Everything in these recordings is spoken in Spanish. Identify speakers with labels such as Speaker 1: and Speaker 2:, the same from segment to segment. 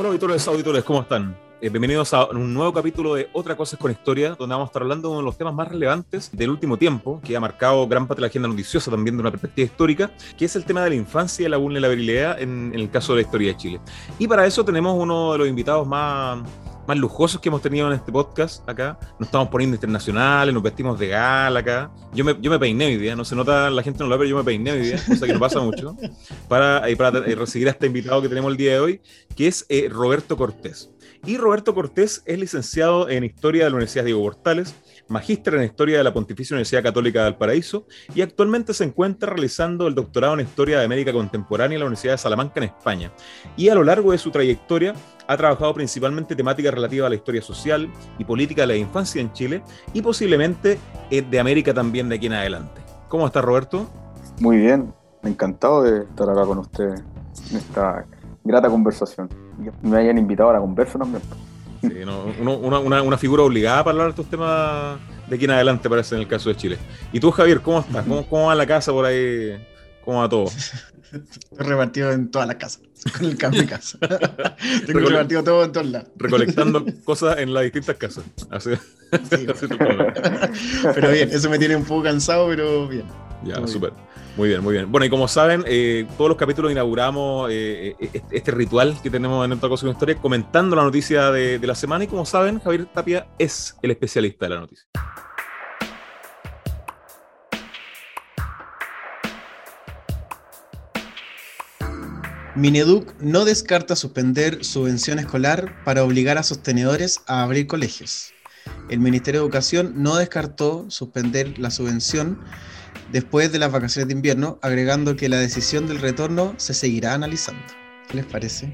Speaker 1: Hola auditores, auditores, ¿cómo están? Eh, bienvenidos a un nuevo capítulo de Otra Cosa con Historia, donde vamos a estar hablando de uno de los temas más relevantes del último tiempo, que ha marcado gran parte de la agenda noticiosa también de una perspectiva histórica, que es el tema de la infancia y la vulnerabilidad en el caso de la historia de Chile. Y para eso tenemos uno de los invitados más, más lujosos que hemos tenido en este podcast acá. Nos estamos poniendo internacionales, nos vestimos de gala acá. Yo me, yo me peiné hoy día, no se nota, la gente no lo ve, pero yo me peiné hoy día, cosa que no pasa mucho, para, eh, para eh, recibir a este invitado que tenemos el día de hoy, que es eh, Roberto Cortés. Y Roberto Cortés es licenciado en Historia de la Universidad Diego Portales, magíster en Historia de la Pontificia Universidad Católica del Paraíso y actualmente se encuentra realizando el doctorado en Historia de América Contemporánea en la Universidad de Salamanca en España. Y a lo largo de su trayectoria ha trabajado principalmente temáticas relativas a la historia social y política de la infancia en Chile y posiblemente eh, de América también de aquí en adelante. ¿Cómo está Roberto?
Speaker 2: Muy bien, encantado de estar acá con usted en esta grata conversación. Me hayan invitado a la conversa.
Speaker 1: Sí, no, uno, una, una, figura obligada para hablar de estos temas de aquí en adelante, parece, en el caso de Chile. ¿Y tú, Javier, cómo estás? ¿Cómo, cómo va la casa por ahí? ¿Cómo va todo?
Speaker 3: Estoy repartido en toda la casa, con el cambio de casa. Tengo Recole repartido todo en todos lados.
Speaker 1: Recolectando cosas en las distintas casas. Así,
Speaker 3: sí, así pero bien, eso me tiene un poco cansado, pero bien.
Speaker 1: Ya, súper. Muy bien, muy bien. Bueno, y como saben, eh, todos los capítulos inauguramos eh, este ritual que tenemos en Otra Cosa con Historia, comentando la noticia de, de la semana. Y como saben, Javier Tapia es el especialista de la noticia.
Speaker 3: Mineduc no descarta suspender subvención escolar para obligar a sostenedores a abrir colegios. El Ministerio de Educación no descartó suspender la subvención después de las vacaciones de invierno, agregando que la decisión del retorno se seguirá analizando. ¿Qué les parece?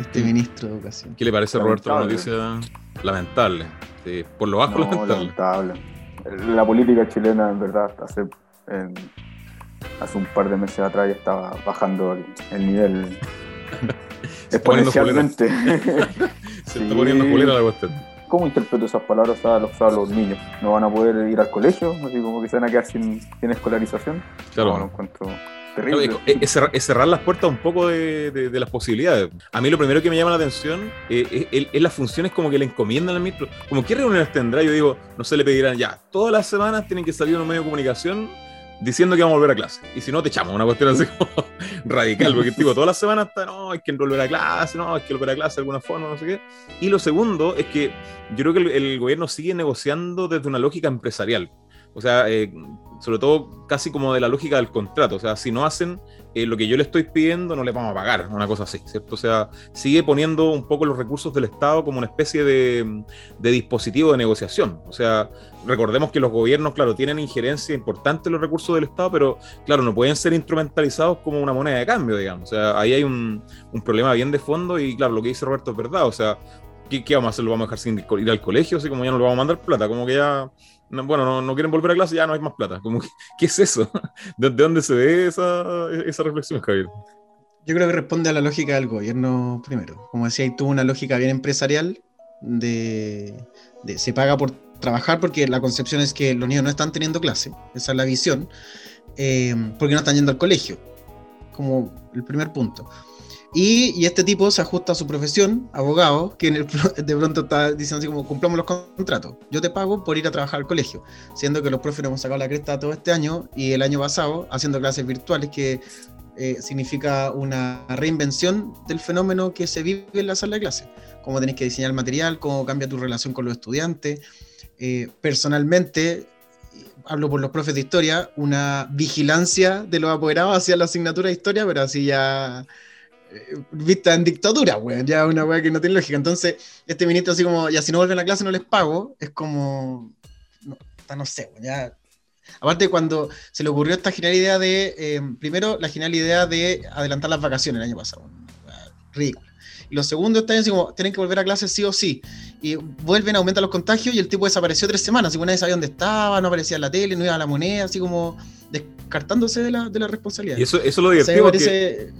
Speaker 3: Este ministro de Educación.
Speaker 1: ¿Qué le parece, Roberto, la noticia? Lamentable. Sí, por lo bajo,
Speaker 2: no, lamentable. La política chilena, en verdad, hace, en, hace un par de meses atrás ya estaba bajando el, el nivel exponencialmente.
Speaker 1: Se está poniendo culera la cuestión.
Speaker 2: ¿Cómo interpreto esas palabras a los, a los, niños? ¿No van a poder ir al colegio? Así como que se van a quedar sin, sin escolarización.
Speaker 1: Claro.
Speaker 2: No, lo encuentro terrible.
Speaker 1: Claro, es, cerrar, es, cerrar, las puertas un poco de, de, de, las posibilidades. A mí lo primero que me llama la atención eh, es, es, las funciones como que le encomiendan al ministro. Como qué reuniones tendrá, yo digo, no se le pedirán ya, todas las semanas tienen que salir un medio de comunicación diciendo que vamos a volver a clase. Y si no, te echamos. Una cuestión así como radical, porque tipo, todas las semanas está, no, hay que volver a clase, no, hay que volver a clase de alguna forma, no sé qué. Y lo segundo es que yo creo que el, el gobierno sigue negociando desde una lógica empresarial. O sea, eh, sobre todo casi como de la lógica del contrato. O sea, si no hacen eh, lo que yo le estoy pidiendo, no le vamos a pagar, una cosa así, ¿cierto? O sea, sigue poniendo un poco los recursos del Estado como una especie de, dispositivo de negociación. O sea, recordemos que los gobiernos, claro, tienen injerencia importante en los recursos del Estado, pero claro, no pueden ser instrumentalizados como una moneda de cambio, digamos. O sea, ahí hay un, problema bien de fondo y claro, lo que dice Roberto es verdad. O sea, ¿qué, ¿qué, vamos a hacer? ¿Lo vamos a dejar sin ir al colegio? Así como ya no le vamos a mandar plata, como que ya no, bueno, no, quieren volver a clase, ya no hay más plata. ¿Qué es eso? ¿De, de dónde se ve esa, esa, reflexión, Javier?
Speaker 3: Yo creo que responde a la lógica del gobierno primero. Como decía, tuvo una lógica bien empresarial de, de, se paga por trabajar porque la concepción es que los niños no están teniendo clase, esa es la visión, eh, porque no están yendo al colegio, como el primer punto. Y, y, este tipo se ajusta a su profesión, abogado, que el, de pronto está diciendo así como, cumplamos los contratos. Yo te pago por ir a trabajar al colegio. Siendo que los profes hemos sacado la cresta todo este año y el año pasado haciendo clases virtuales, que eh, significa una reinvención del fenómeno que se vive en la sala de clase. Cómo tenés que diseñar el material, cómo cambia tu relación con los estudiantes. Eh, personalmente, hablo por los profes de historia, una vigilancia de los apoderados hacia la asignatura de historia, pero así ya vista en dictadura, weón, ya una weá que no tiene lógica. Entonces, este ministro así como, ya si no vuelven a clase no les pago, es como, no, no sé, weón, ya. Aparte, cuando se le ocurrió esta genial idea de, eh, primero, la genial idea de adelantar las vacaciones el año pasado, ridículo. Y lo segundo está así como, tienen que volver a clase sí o sí. Y vuelven, aumentan los contagios y el tipo desapareció tres semanas. Así que nadie sabía dónde estaba, no aparecía en la tele, no iba a la moneda, así como descartándose de la, de la responsabilidad.
Speaker 1: Y eso, eso lo divertido.
Speaker 3: O sea, parece,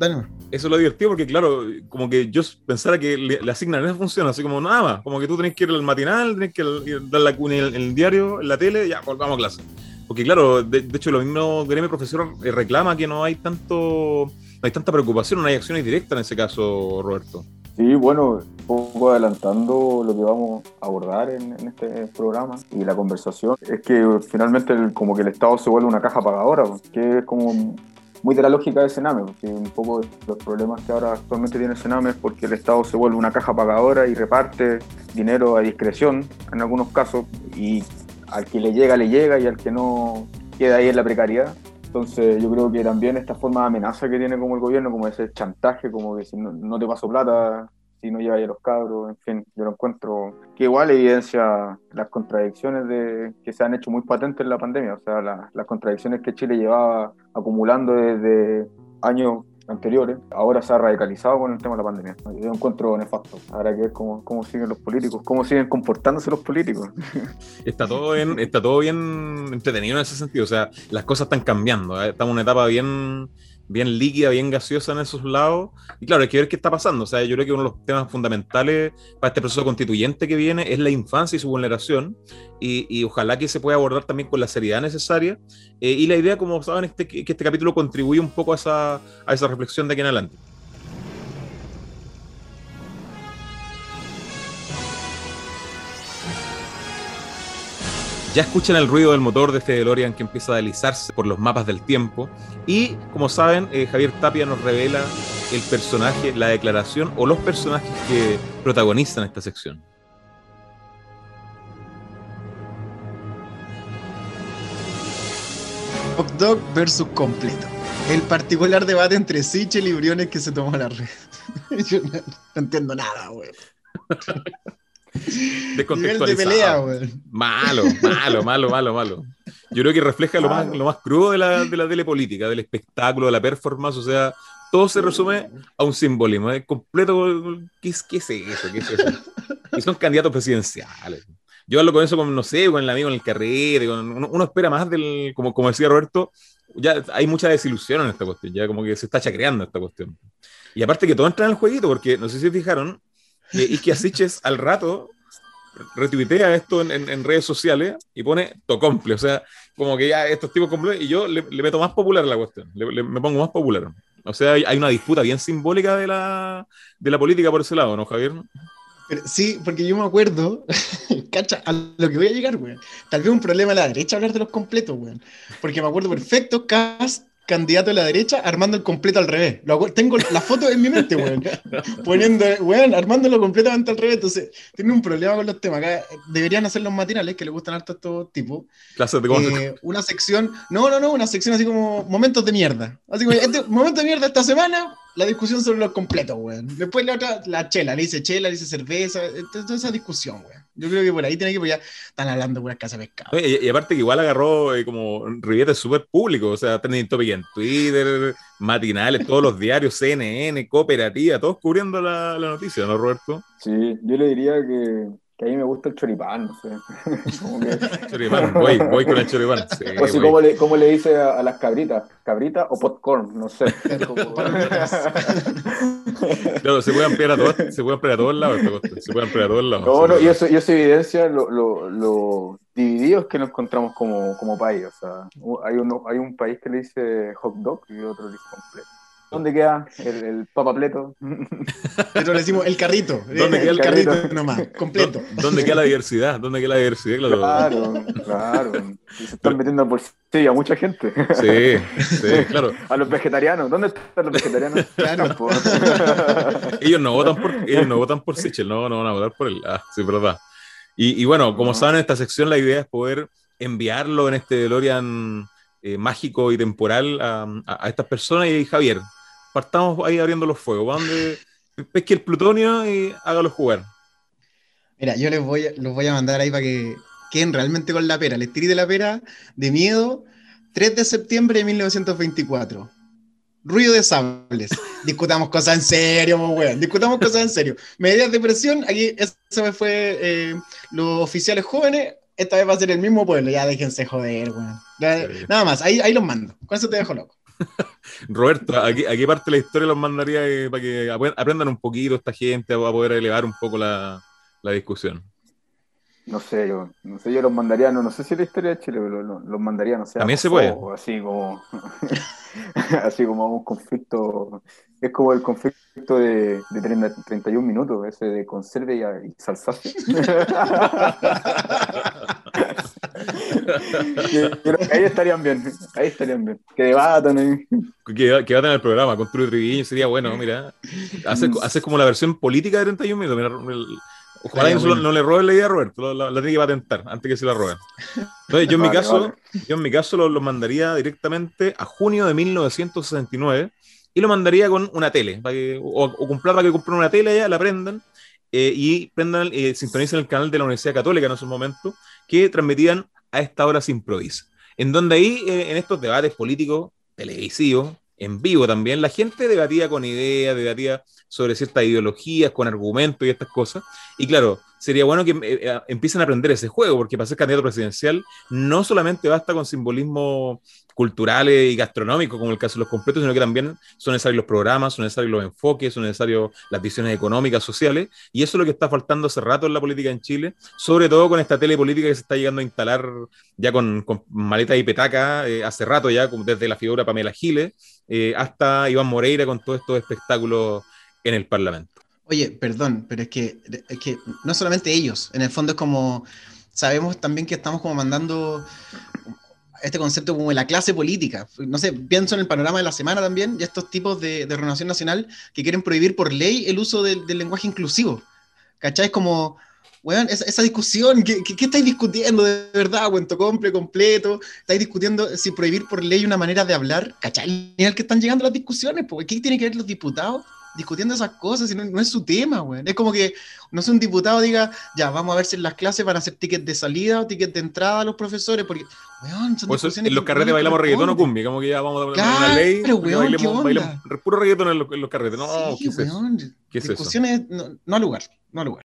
Speaker 1: Dale. Eso lo divertido porque, claro, como que yo pensara que le, le asignan esa función, así como nada más, como que tú tenés que ir al matinal, tenés que dar la en el, en el diario, en la tele, ya, volvamos a clase. Porque, claro, de, de hecho, lo mismo Gremio Profesor reclama que no hay tanto hay tanta preocupación, no hay acciones directas en ese caso, Roberto.
Speaker 2: Sí, bueno, un poco adelantando lo que vamos a abordar en, este programa y la conversación, es que finalmente como que el Estado se vuelve una caja pagadora, que es como muy de la lógica del Sename, porque un poco los problemas que ahora actualmente tiene Sename es porque el Estado se vuelve una caja pagadora y reparte dinero a discreción en algunos casos y al que le llega, le llega y al que no queda ahí en la precariedad. Entonces yo creo que también esta forma de amenaza que tiene como el gobierno, como ese chantaje, como que si no, te paso plata, si no llevas a los cabros, en fin, yo lo encuentro que igual evidencia las contradicciones de, que se han hecho muy patentes en la pandemia, o sea, las contradicciones que Chile llevaba acumulando desde años anteriores, ahora se ha radicalizado con el tema de la pandemia. Yo encuentro nefasto. Ahora que ver cómo, cómo siguen los políticos, cómo siguen comportándose los políticos.
Speaker 1: Está todo bien, está todo bien entretenido en ese sentido. O sea, las cosas están cambiando. ¿eh? Estamos en una etapa bien bien líquida, bien gaseosa en esos lados. Y claro, hay que ver qué está pasando. O sea, yo creo que uno de los temas fundamentales para este proceso constituyente que viene es la infancia y su vulneración. Y, ojalá que se pueda abordar también con la seriedad necesaria. Eh, y la idea, como saben, este, que este capítulo contribuye un poco a esa, a esa reflexión de aquí en adelante. Ya escuchan el ruido del motor de este DeLorean que empieza a deslizarse por los mapas del tiempo. Y como saben, eh, Javier Tapia nos revela el personaje, la declaración o los personajes que protagonizan esta sección.
Speaker 3: Hot Dog versus completo. El particular debate entre Sichel y Briones que se tomó la red. Yo no, entiendo nada, güey.
Speaker 1: De pelea, Malo, malo, malo, malo, malo. Yo creo que refleja lo más, lo más crudo de la, de la telepolítica, del espectáculo, de la performance, o sea, todo se resume a un simbolismo, es completo, ¿qué es, qué es eso? ¿Qué es eso? Y son candidatos presidenciales. Yo hablo con eso, con, no sé, con el amigo en el carrete, uno, espera más del, como, como decía Roberto, ya hay mucha desilusión en esta cuestión, ya como que se está chacreando esta cuestión. Y aparte que todo entra en el jueguito, porque no sé si fijaron, y que Asiches al rato retuitea esto en, redes sociales y pone Tocomple, o sea, como que ya estos tipos completos, y yo le, meto más popular la cuestión, me pongo más popular. O sea, hay, una disputa bien simbólica de la, de la política por ese lado, ¿no, Javier?
Speaker 3: sí, porque yo me acuerdo, cacha, a lo que voy a llegar, güey. Tal vez un problema a la derecha hablar de los completos, güey. Porque me acuerdo perfecto, Cast candidato de la derecha armando el completo al revés. tengo la foto en mi mente, weón. Poniendo, weón, armándolo completamente al revés. Entonces, tiene un problema con los temas. Acá deberían hacer los matinales que le gustan harto a estos tipos.
Speaker 1: Clases de
Speaker 3: eh, Una sección, no, no, no, una sección así como momentos de mierda. Así como, este momento de mierda esta semana, la discusión sobre los completos, weón. Después la otra, la chela, le dice chela, le dice cerveza, toda esa discusión, weón. Yo creo que por ahí tiene que, pues ya están hablando de una casa de pescado.
Speaker 1: Y, aparte que igual agarró eh, como ribetes súper públicos, o sea, trending topic en Twitter, matinales, todos los diarios, CNN, Cooperativa, todos cubriendo la, la noticia, ¿no, Roberto?
Speaker 2: Sí, yo le diría que que a mí me gusta el choripán, no sé.
Speaker 1: choripán, voy, voy con el choripán. Sí,
Speaker 2: o si, ¿cómo le, cómo le dice a, las cabritas? ¿Cabrita o popcorn? No sé.
Speaker 1: claro, se puede ampliar a todos, se puede ampliar a todos lados. Se puede ampliar a todos lados.
Speaker 2: No, no, y eso, y eso evidencia lo, lo, lo, divididos que nos encontramos como, como país. O sea, hay, uno, hay un país que le dice hot dog y otro le dice completo. ¿Dónde queda el, el papapleto?
Speaker 3: Pero le decimos el carrito.
Speaker 1: ¿Dónde queda
Speaker 3: el, carrito? nomás, completo?
Speaker 1: ¿Dónde queda la diversidad? ¿Dónde queda la diversidad?
Speaker 2: Claro, claro. se están metiendo por sí a mucha gente.
Speaker 1: Sí, sí, claro.
Speaker 2: A los vegetarianos. ¿Dónde están los vegetarianos? Claro.
Speaker 1: ellos no votan por, ellos no votan por Sichel, no, no van a votar por él. Ah, sí, verdad. Y, y bueno, como saben, en esta sección la idea es poder enviarlo en este DeLorean eh, mágico y temporal a, a, a estas personas. Y Javier, partamos ahí abriendo los fuegos. Van de pesque el plutonio y hágalo jugar.
Speaker 3: Mira, yo les voy, los voy a mandar ahí para que queden realmente con la pera. Les tiré de la pera de miedo. 3 de septiembre de 1924. Ruido de sables. Discutamos cosas en serio, weón. Discutamos cosas en serio. Medidas de presión. Aquí, eso fue eh, los oficiales jóvenes. Esta vez va a ser el mismo pueblo. Ya déjense joder, weón. Nada más, ahí, ahí los mando. Con eso te dejo loco.
Speaker 1: Roberto, ¿a qué, parte de la historia los mandaría eh, para que aprendan un poquito esta gente a poder elevar un poco la, discusión?
Speaker 2: no sé, yo, no sé, yo los mandaría, no, no sé si la historia de Chile, pero los, los mandaría, no sé.
Speaker 1: También se puede.
Speaker 2: Así como, así como un conflicto, es como el conflicto de, de 30, 31 minutos, ese de conserve y, y salsaje. ahí estarían bien, ahí estarían bien. Que debatan. ¿eh?
Speaker 1: Que, debaten el programa con True Triviño, sería bueno, mira. Haces, haces como la versión política de 31 minutos. Mira, el, Ojalá no, no, le roben la idea a Roberto, la, la, tiene que patentar antes que se la roben. Entonces, yo en mi caso, yo en mi caso lo, lo, mandaría directamente a junio de 1969 y lo mandaría con una tele, para que, o, o comprar para que compren una tele allá, la prendan eh, y prendan, eh, sintonicen el canal de la Universidad Católica en esos momentos, que transmitían a esta hora se improvisa. En donde ahí, eh, en estos debates políticos, televisivos, en vivo también, la gente debatía con ideas, debatía sobre ciertas ideologías, con argumentos y estas cosas. Y claro, sería bueno que eh, empiecen a aprender ese juego, porque para ser candidato presidencial no solamente basta con simbolismo culturales y gastronómicos, como el caso de los completos, sino que también son necesarios los programas, son necesarios los enfoques, son necesarios las visiones económicas, sociales, y eso es lo que está faltando hace rato en la política en Chile, sobre todo con esta telepolítica que se está llegando a instalar ya con, con maleta y petaca eh, hace rato ya, desde la figura Pamela Giles eh, hasta Iván Moreira con todos estos espectáculos en el Parlamento.
Speaker 3: Oye, perdón, pero es que, es que no solamente ellos, en el fondo es como, sabemos también que estamos como mandando este concepto como de la clase política. No sé, pienso en el panorama de la semana también, y estos tipos de, de renovación nacional que quieren prohibir por ley el uso del, lenguaje inclusivo. ¿Cachai? Es como, weón, esa, esa, discusión, ¿qué, ¿qué, estáis discutiendo de verdad? Cuento completo, completo, estáis discutiendo si prohibir por ley una manera de hablar, ¿cachai? El que están llegando las discusiones, pues, ¿qué tienen que ver los diputados? Discutiendo esas cosas, y no, no, es su tema, güey. Es como que, no sé, un diputado diga, ya, vamos a ver si en las clases van a hacer tickets de salida o tickets de entrada a los profesores, porque, weón,
Speaker 1: son pues en los carretes bailamos reggaetón o cumbia, como que ya vamos a hablar claro, una ley, pero, weón, bailemos, bailamos, puro reggaetón en los, en los carretes, no, sí, ¿qué es weón? ¿Qué es
Speaker 3: discusiones, eso? No, no al lugar, no al lugar.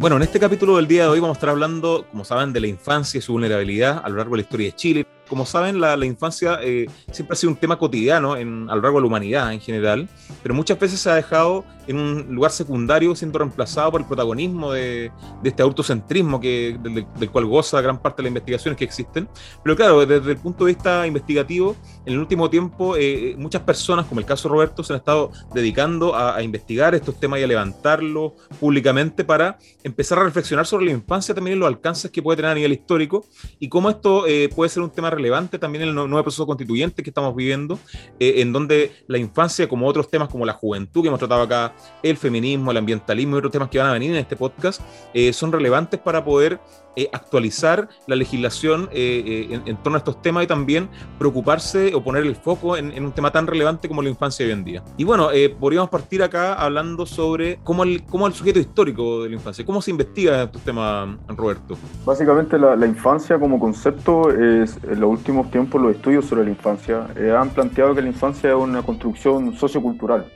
Speaker 1: Bueno, en este capítulo del día de hoy vamos a estar hablando, como saben, de la infancia y su vulnerabilidad a lo largo de la historia de Chile. Como saben, la, la infancia eh, siempre ha sido un tema cotidiano en, a lo largo de la humanidad en general, pero muchas veces se ha dejado en un lugar secundario siendo reemplazado por el protagonismo de, de este autocentrismo que, del, del, cual goza gran parte de las investigaciones que existen. Pero claro, desde el punto de vista investigativo, en el último tiempo eh, muchas personas, como el caso Roberto, se han estado dedicando a, a investigar estos temas y a levantarlos públicamente para empezar a reflexionar sobre la infancia también en los alcances que puede tener a nivel histórico y cómo esto eh, puede ser un tema relevante también el nuevo proceso constituyente que estamos viviendo, eh, en donde la infancia, como otros temas como la juventud que hemos tratado acá, el feminismo, el ambientalismo y otros temas que van a venir en este podcast, eh, son relevantes para poder eh, actualizar la legislación en, torno a estos temas y también preocuparse o poner el foco en, un tema tan relevante como la infancia hoy en día. Y bueno, podríamos partir acá hablando sobre cómo el, cómo el sujeto histórico de la infancia, cómo se investiga estos temas, Roberto.
Speaker 2: Básicamente la, la infancia como concepto es, en los últimos tiempos los estudios sobre la infancia han planteado que la infancia es una construcción sociocultural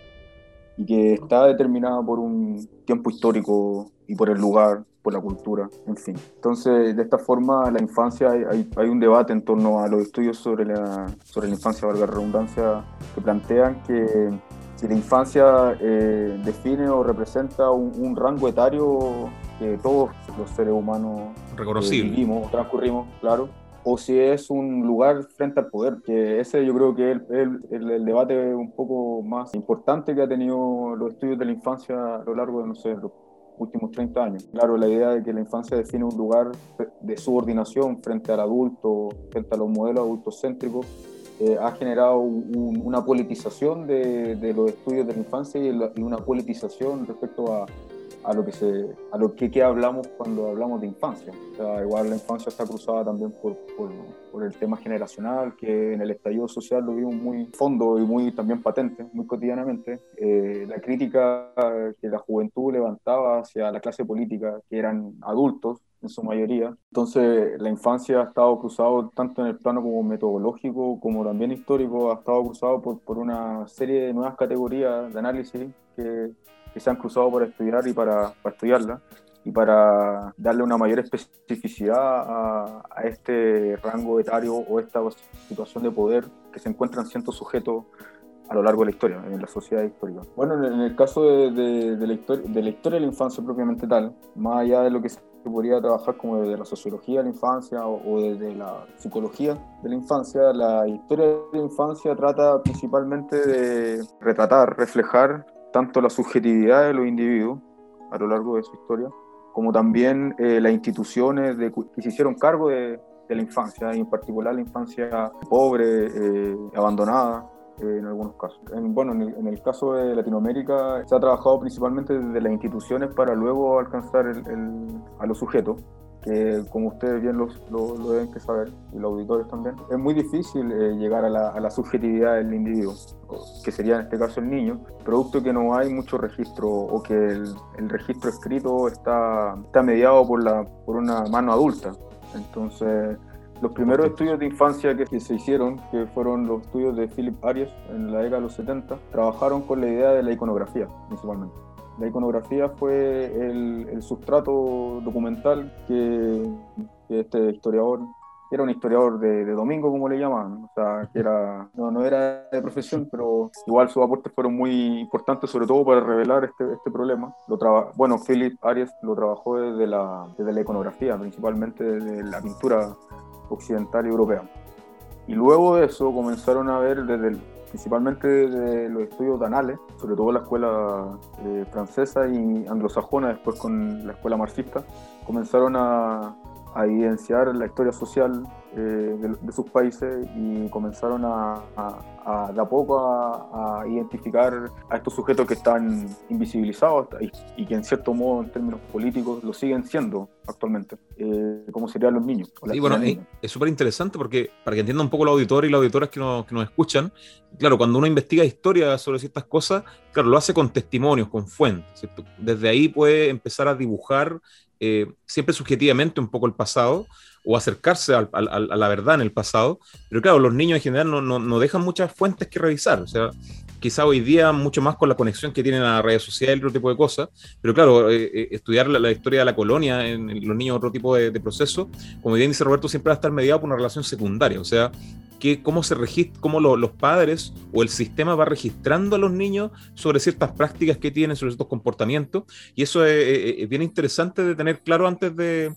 Speaker 2: y que está determinada por un tiempo histórico y por el lugar, por la cultura, en fin. Entonces, de esta forma, la infancia, hay, hay, un debate en torno a los estudios sobre la, sobre la infancia, valga la redundancia, que plantean que si la infancia eh, define o representa un, un, rango etario que todos los seres humanos. Eh, vivimos, transcurrimos, claro, o si es un lugar frente al poder, que ese yo creo que es el, el, el, debate un poco más importante que ha tenido los estudios de la infancia a lo largo de, no sé, los últimos 30 años. Claro, la idea de que la infancia define un lugar de subordinación frente al adulto, frente a los modelos adultos céntricos, eh, ha generado un, una politización de, de, los estudios de la infancia y, y una politización respecto a, a lo que se a lo que, que, hablamos cuando hablamos de infancia. O sea, igual la infancia está cruzada también por, por, por, el tema generacional, que en el estallido social lo vimos muy fondo y muy también patente, muy cotidianamente. Eh, la crítica que la juventud levantaba hacia la clase política, que eran adultos en su mayoría. Entonces, la infancia ha estado cruzado tanto en el plano como metodológico, como también histórico, ha estado cruzado por, por una serie de nuevas categorías de análisis que que se han cruzado para estudiar y para, para estudiarla y para darle una mayor especificidad a, a, este rango etario o esta situación de poder que se encuentran ciertos sujetos a lo largo de la historia, en la sociedad histórica. Bueno, en el caso de, la, historia, de la historia de la infancia propiamente tal, más allá de lo que se podría trabajar como desde la sociología de la infancia o, desde la psicología de la infancia, la historia de la infancia trata principalmente de retratar, reflejar tanto la subjetividad de los individuos a lo largo de su historia, como también eh, las instituciones que se hicieron cargo de, la infancia, y en particular la infancia pobre, eh, abandonada, eh, en algunos casos. bueno, en el, caso de Latinoamérica se ha trabajado principalmente desde las instituciones para luego alcanzar a los sujetos, que como ustedes bien lo, deben que saber, y los auditores también, es muy difícil eh, llegar a la, subjetividad del individuo, que sería en este caso el niño, producto que no hay mucho registro o que el, registro escrito está, está mediado por, la, por una mano adulta. Entonces, los primeros estudios de infancia que, se hicieron, que fueron los estudios de Philip Arias en la década de los 70, trabajaron con la idea de la iconografía principalmente. La iconografía fue el, sustrato documental que, este historiador era un historiador de, domingo, como le llamaban, o sea, que era, no, era de profesión, pero igual sus aportes fueron muy importantes, sobre todo para revelar este, este problema. Lo bueno, Philip Arias lo trabajó desde la, desde la iconografía, principalmente desde la pintura occidental y europea. Y luego de eso comenzaron a ver desde principalmente de los estudios de anales, sobre todo la escuela eh, francesa y anglosajona, después con la escuela marxista, comenzaron a, a evidenciar la historia social eh, de, sus países y comenzaron a, a, de a poco a, identificar a estos sujetos que están invisibilizados y, que en cierto modo en términos políticos lo siguen siendo actualmente, eh, como serían los niños.
Speaker 1: Sí, bueno, es súper interesante porque para que entiendan un poco los auditores y las auditoras que nos, que nos escuchan, claro, cuando uno investiga historia sobre ciertas cosas, claro, lo hace con testimonios, con fuentes. Desde ahí puede empezar a dibujar eh, siempre subjetivamente un poco el pasado o acercarse a, la verdad en el pasado, pero claro, los niños en general no, no, dejan muchas fuentes que revisar, o sea, quizá hoy día mucho más con la conexión que tienen a las redes sociales otro tipo de cosas, pero claro, eh, eh, estudiar la, historia de la colonia en, los niños otro tipo de, de, proceso, como bien dice Roberto, siempre va a estar mediado por una relación secundaria, o sea, cómo se registra, cómo los padres o el sistema va registrando a los niños sobre ciertas prácticas que tienen, sobre ciertos comportamientos. Y eso es, bien interesante de tener claro antes de,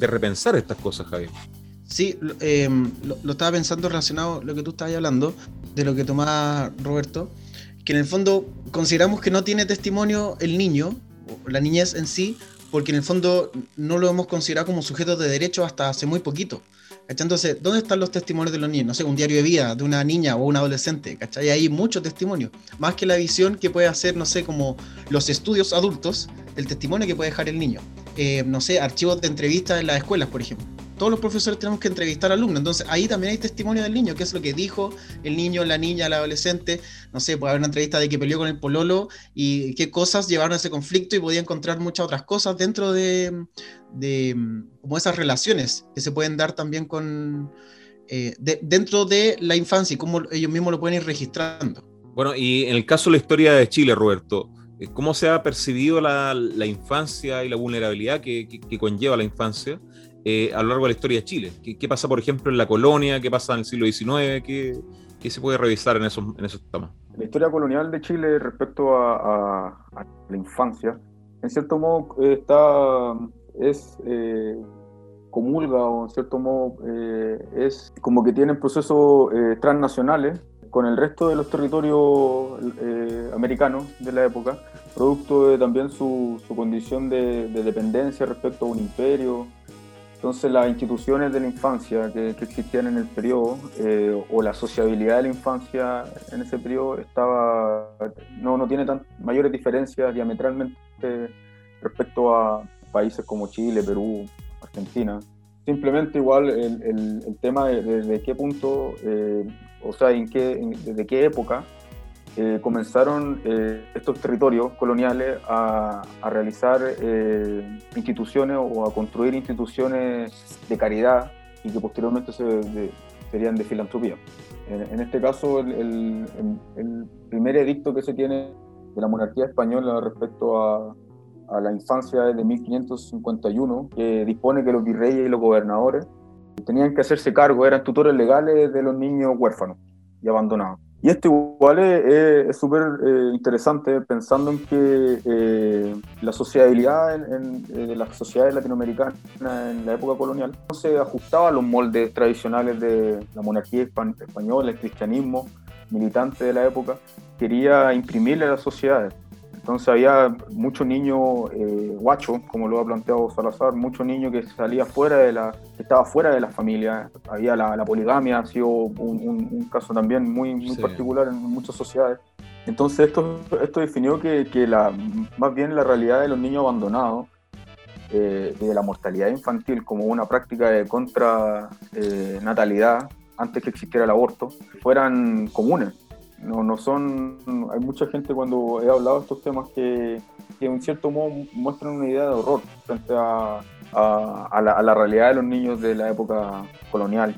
Speaker 1: repensar estas cosas, Javier.
Speaker 3: Sí, em, lo, estaba pensando relacionado lo que tú estabas hablando, de lo que tomaba Roberto, que en el fondo consideramos que no tiene testimonio el niño, o la niñez en sí, porque en el fondo no lo hemos considerado como sujetos de derecho hasta hace muy poquito. Entonces, ¿dónde están los testimonios de los niños? No sé, un diario de vida de una niña o un adolescente, ¿cachai? Hay muchos testimonios, más que la visión que puede hacer, no sé, como los estudios adultos, del testimonio que puede dejar el niño. Eh, no sé, archivos de entrevistas en las escuelas, por ejemplo todos los profesores tenemos que entrevistar al alumno. Entonces ahí también hay testimonio del niño, qué es lo que dijo el niño, la niña, el adolescente. No sé, puede haber una entrevista de que peleó con el pololo y qué cosas llevaron a ese conflicto y podía encontrar muchas otras cosas dentro de, como esas relaciones que se pueden dar también con eh, dentro de la infancia y cómo ellos mismos lo pueden ir registrando.
Speaker 1: Bueno, y en el caso de la historia de Chile, Roberto, eh, ¿cómo se ha percibido la, infancia y la vulnerabilidad que conlleva la infancia? Eh, a lo largo de la historia de Chile. ¿Qué, pasa, por ejemplo, en la colonia? ¿Qué pasa en el siglo XIX? ¿Qué, se puede revisar en esos, temas?
Speaker 2: La historia colonial de Chile respecto a, la infancia, en cierto modo, está, es eh, comulga o en cierto modo eh, es como que tienen procesos transnacionales con el resto de los territorios americanos de la época, producto de también su, condición de, dependencia respecto a un imperio, entonces las instituciones de la infancia que, existían en el periodo eh, o la sociabilidad de la infancia en ese periodo estaba no, no tiene tan mayores diferencias diametralmente respecto a países como Chile, Perú, Argentina. Simplemente igual el, el, tema de, de, qué punto, eh, o sea, en qué, desde qué época eh, comenzaron eh, estos territorios coloniales a, realizar eh, instituciones o a construir instituciones de caridad y que posteriormente serían de filantropía. En, este caso, el, primer edicto que se tiene de la monarquía española respecto a, a la infancia es de 1551, que dispone que los virreyes y los gobernadores tenían que hacerse cargo, eran tutores legales de los niños huérfanos y abandonados Y esto igual es súper eh, interesante pensando en que eh, la sociabilidad en, eh, de las sociedades latinoamericanas en la época colonial no se ajustaba a los moldes tradicionales de la monarquía española, el cristianismo militante de la época, quería imprimirle a las sociedades. Entonces había muchos niños eh, guachos, como lo ha planteado Salazar, muchos niños que salía fuera de la, que estaba fuera de la familia. Había la, poligamia, ha sido un, caso también muy, muy particular en muchas sociedades. Entonces esto, esto definió que, que la, más bien la realidad de los niños abandonados eh, y de la mortalidad infantil como una práctica de contra eh, natalidad antes que existiera el aborto fueran comunes no, no son. Hay mucha gente cuando he hablado de estos temas que, que en cierto modo muestran una idea de horror frente a, a, la, realidad de los niños de la época colonial.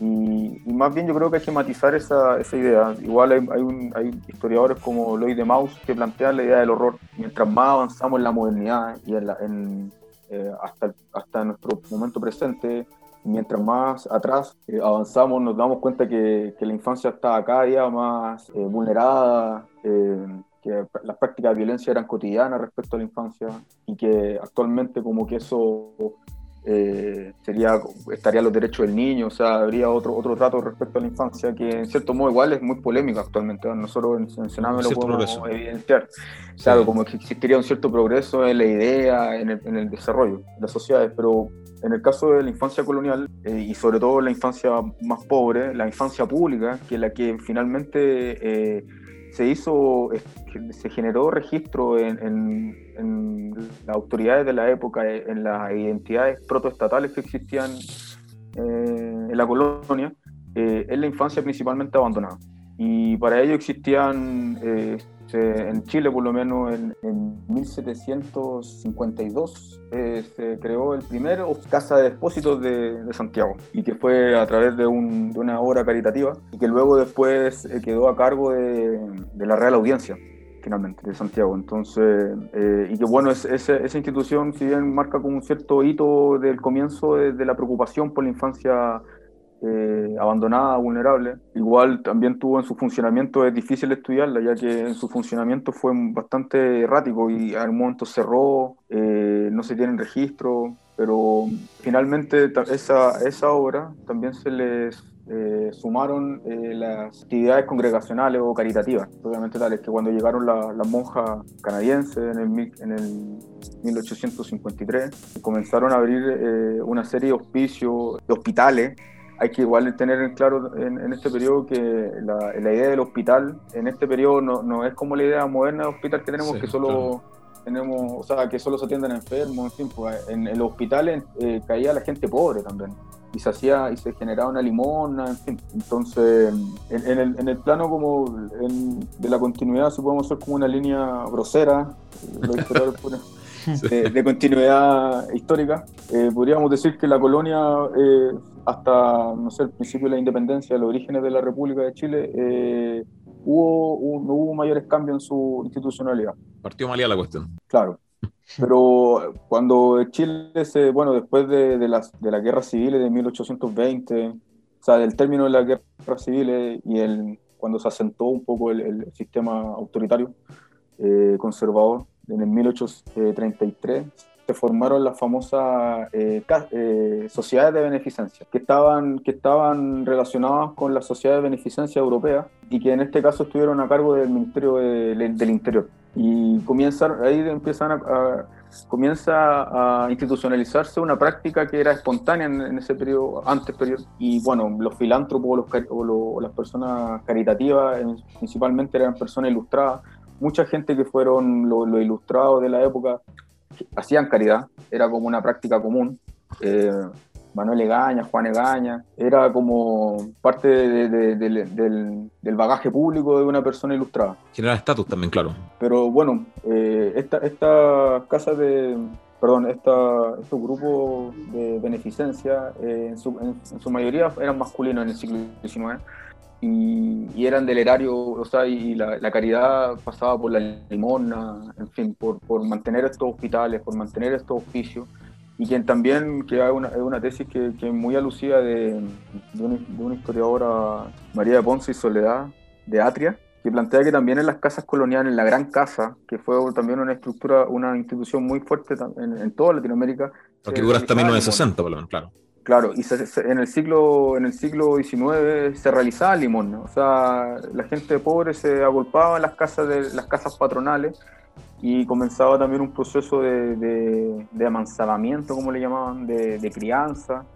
Speaker 2: Y, más bien yo creo que hay que matizar esa, esa idea. Igual hay, hay, hay, historiadores como Lloyd de Maus que plantean la idea del horror. Mientras más avanzamos en la modernidad y en, en eh, hasta, hasta nuestro momento presente, mientras más atrás eh, avanzamos nos damos cuenta que, que, la infancia está cada día más eh, vulnerada, eh, que las prácticas de violencia eran cotidianas respecto a la infancia y que actualmente como que eso sería estaría los derechos del niño, o sea, habría otro otro trato respecto a la infancia que en cierto modo igual es muy polémico actualmente, nosotros mencionamos lo podemos evidenciar, claro, como que existiría un cierto progreso en la idea, en el, en el desarrollo de las sociedades, pero en el caso de la infancia colonial eh, y sobre todo la infancia más pobre, la infancia pública, que es la que finalmente eh, se hizo, se generó registro en, las autoridades de la época, en las identidades protoestatales que existían eh, en la colonia, es la infancia principalmente abandonada. Y para ello existían en Chile, por lo menos en, 1752, eh, se creó el primer casa de depósitos de, Santiago y que fue a través de, una obra caritativa y que luego después eh, quedó a cargo de, la Real Audiencia finalmente, de Santiago. Entonces, eh, y que bueno, es, esa institución, si bien marca como un cierto hito del comienzo de, la preocupación por la infancia eh, abandonada, vulnerable. Igual también tuvo en su funcionamiento, es difícil estudiarla, ya que en su funcionamiento fue bastante errático y al momento cerró, eh, no se tienen registro, pero finalmente esa, esa obra también se les eh, sumaron las actividades congregacionales o caritativas, obviamente tales que cuando llegaron las monjas canadienses en el, en el 1853, comenzaron a abrir una serie de hospicios, de hospitales hay que igual tener en claro en, este periodo que la, idea del hospital en este periodo no, es como la idea moderna del hospital que tenemos que solo tenemos o sea que solo se atienden enfermos en fin pues, en el hospital eh, caía la gente pobre también y se hacía y se generaba una limona en fin entonces en, el, en el, plano como de la continuidad si podemos hacer como una línea grosera de, continuidad histórica. Eh, podríamos decir que la colonia, eh, hasta no sé, el principio de la independencia, los orígenes de la República de Chile, eh, hubo, no hubo mayores cambios en su institucionalidad.
Speaker 1: Partió malía la cuestión.
Speaker 2: Claro. Pero cuando Chile se, bueno, después de, de, las, de la guerra civil de 1820, o sea, del término de la guerra civil y el, cuando se asentó un poco el, el sistema autoritario, conservador, en el 1833 se formaron las famosas eh, eh, sociedades de beneficencia, que estaban, que estaban relacionadas con las sociedades de beneficencia europeas y que en este caso estuvieron a cargo del Ministerio del Interior. Y comienzan, ahí empiezan a, comienza a institucionalizarse una práctica que era espontánea en, ese periodo, antes periodo. Y bueno, los filántropos o, las personas caritativas principalmente eran personas ilustradas mucha gente que fueron los ilustrados de la época hacían caridad, era como una práctica común. Eh, Manuel Egaña, Juan Egaña, era como parte del, bagaje público de una persona ilustrada.
Speaker 1: Generaba estatus también, claro.
Speaker 2: Pero bueno, eh, esta, esta casa de, perdón, esta, estos grupos de beneficencia eh, en, su, en, su, mayoría eran masculinos en el siglo XIX y, eran del erario, o sea, y la, caridad pasaba por la limona, en fin, por, por, mantener estos hospitales, por mantener estos oficios, y quien también, que hay una, una tesis que, es muy alusiva de, de, una, historiadora, María de Ponce y Soledad, de Atria, que plantea que también en las casas coloniales, en la Gran Casa, que fue también una estructura, una institución muy fuerte en, en toda Latinoamérica.
Speaker 1: Porque dura hasta 1960, por lo menos, claro.
Speaker 2: Claro, y en, el siglo, en el siglo XIX se realizaba limón, o sea, la gente pobre se agolpaba en las casas, de, las casas patronales y comenzaba también un proceso de, de, de como le llamaban, de, crianza,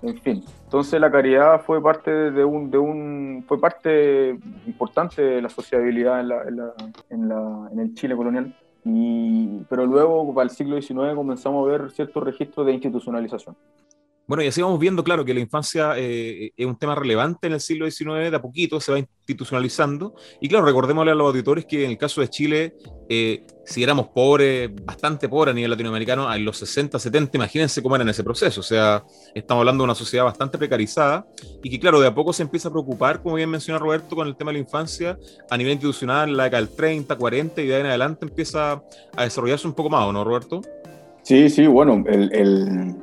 Speaker 2: en fin. Entonces la caridad fue parte de un, de un fue parte importante de la sociabilidad en, la, en, la, en, la, en el Chile colonial. Y, pero luego, para el siglo XIX, comenzamos a ver ciertos registros de institucionalización.
Speaker 1: Bueno, y así vamos viendo, claro, que la infancia eh, es un tema relevante en el siglo XIX, de a poquito se va institucionalizando. Y claro, recordémosle a los auditores que en el caso de Chile, eh, si éramos pobres, bastante pobres a nivel latinoamericano, en los 60, 70, imagínense cómo era en ese proceso. O sea, estamos hablando de una sociedad bastante precarizada y que, claro, de a poco se empieza a preocupar, como bien menciona Roberto, con el tema de la infancia a nivel institucional, en la década del 30, 40 y de ahí en adelante empieza a desarrollarse un poco más, no, Roberto?
Speaker 2: Sí, sí, bueno, el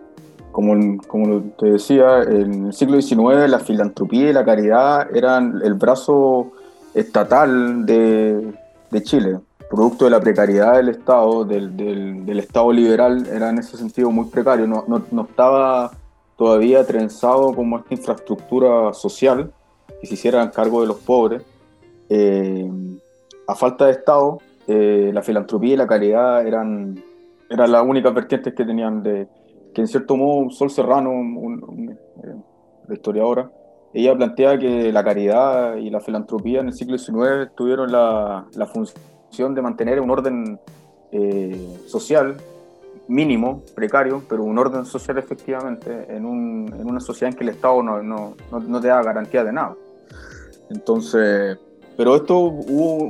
Speaker 2: como, como te decía, en el siglo XIX la filantropía y la caridad eran el brazo estatal de, de Chile, producto de la precariedad del Estado, del, del, del, Estado liberal, era en ese sentido muy precario, no, no, no, estaba todavía trenzado como esta infraestructura social que se hiciera cargo de los pobres. Eh, a falta de Estado, eh, la filantropía y la caridad eran, eran las únicas vertientes que tenían de, que en cierto modo Sol Serrano, un, eh, la historiadora, ella plantea que la caridad y la filantropía en el siglo XIX tuvieron la, la función de mantener un orden eh, social mínimo, precario, pero un orden social efectivamente en, un, en una sociedad en que el Estado no, no, no, te da garantía de nada. Entonces, pero esto hubo,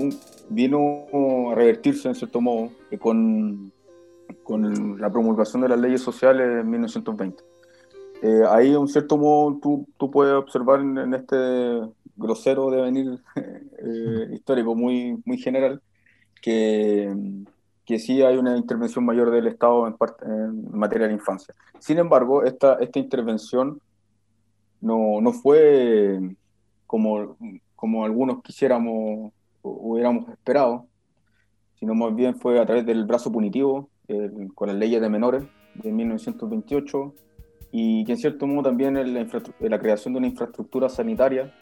Speaker 2: vino a revertirse en cierto modo con con la promulgación de las leyes sociales en 1920. Eh, ahí, en cierto modo, tú, tú puedes observar en, este grosero devenir eh, histórico muy, muy general que, que sí hay una intervención mayor del Estado en, en materia de la infancia. Sin embargo, esta, esta intervención no, no fue como, como algunos quisiéramos o hubiéramos esperado, sino más bien fue a través del brazo punitivo con las leyes de menores de 1928 y que en cierto modo también la, la creación de una infraestructura sanitaria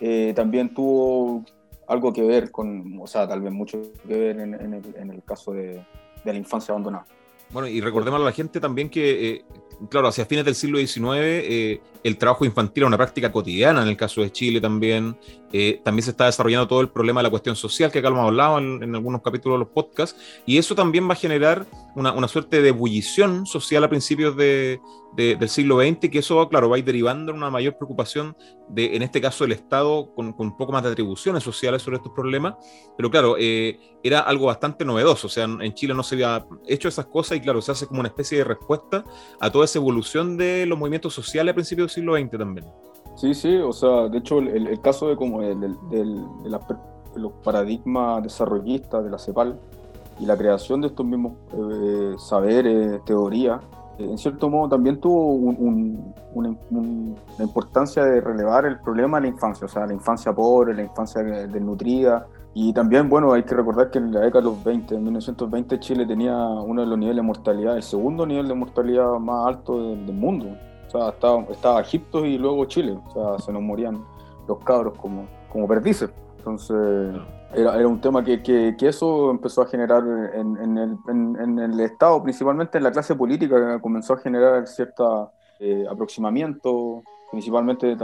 Speaker 2: eh, también tuvo algo que ver con, o sea, tal vez mucho que ver en, el, en el, caso de, de, la infancia abandonada.
Speaker 1: Bueno, y recordemos a la gente también que, eh, claro, hacia fines del siglo XIX, eh, el trabajo infantil era una práctica cotidiana en el caso de Chile también. Eh, también se está desarrollando todo el problema de la cuestión social, que acá lo hemos hablado en, algunos capítulos de los podcasts, y eso también va a generar una, una suerte de ebullición social a principios de, del siglo XX, que eso, claro, va a ir derivando en una mayor preocupación de, en este caso, el Estado con, con un poco más de atribuciones sociales sobre estos problemas, pero claro, eh, era algo bastante novedoso, o sea, en Chile no se había hecho esas cosas y claro, se hace como una especie de respuesta a toda esa evolución de los movimientos sociales a principios del siglo XX también.
Speaker 2: Sí, sí, o sea, de hecho el, caso de como el, de los paradigmas desarrollistas de la CEPAL y la creación de estos mismos eh, saberes, teorías, en cierto modo también tuvo una, importancia de relevar el problema de la infancia, o sea, la infancia pobre, la infancia desnutrida. Y también, bueno, hay que recordar que en la década de los 20, en 1920, Chile tenía uno de los niveles de mortalidad, el segundo nivel de mortalidad más alto del mundo. O sea, estaba, estaba, Egipto y luego Chile. O sea, se nos morían los cabros como, como perdices. Entonces, era, era un tema que, que, eso empezó a generar en, el, en, el, Estado, principalmente en la clase política, comenzó a generar cierto eh, aproximamiento. Principalmente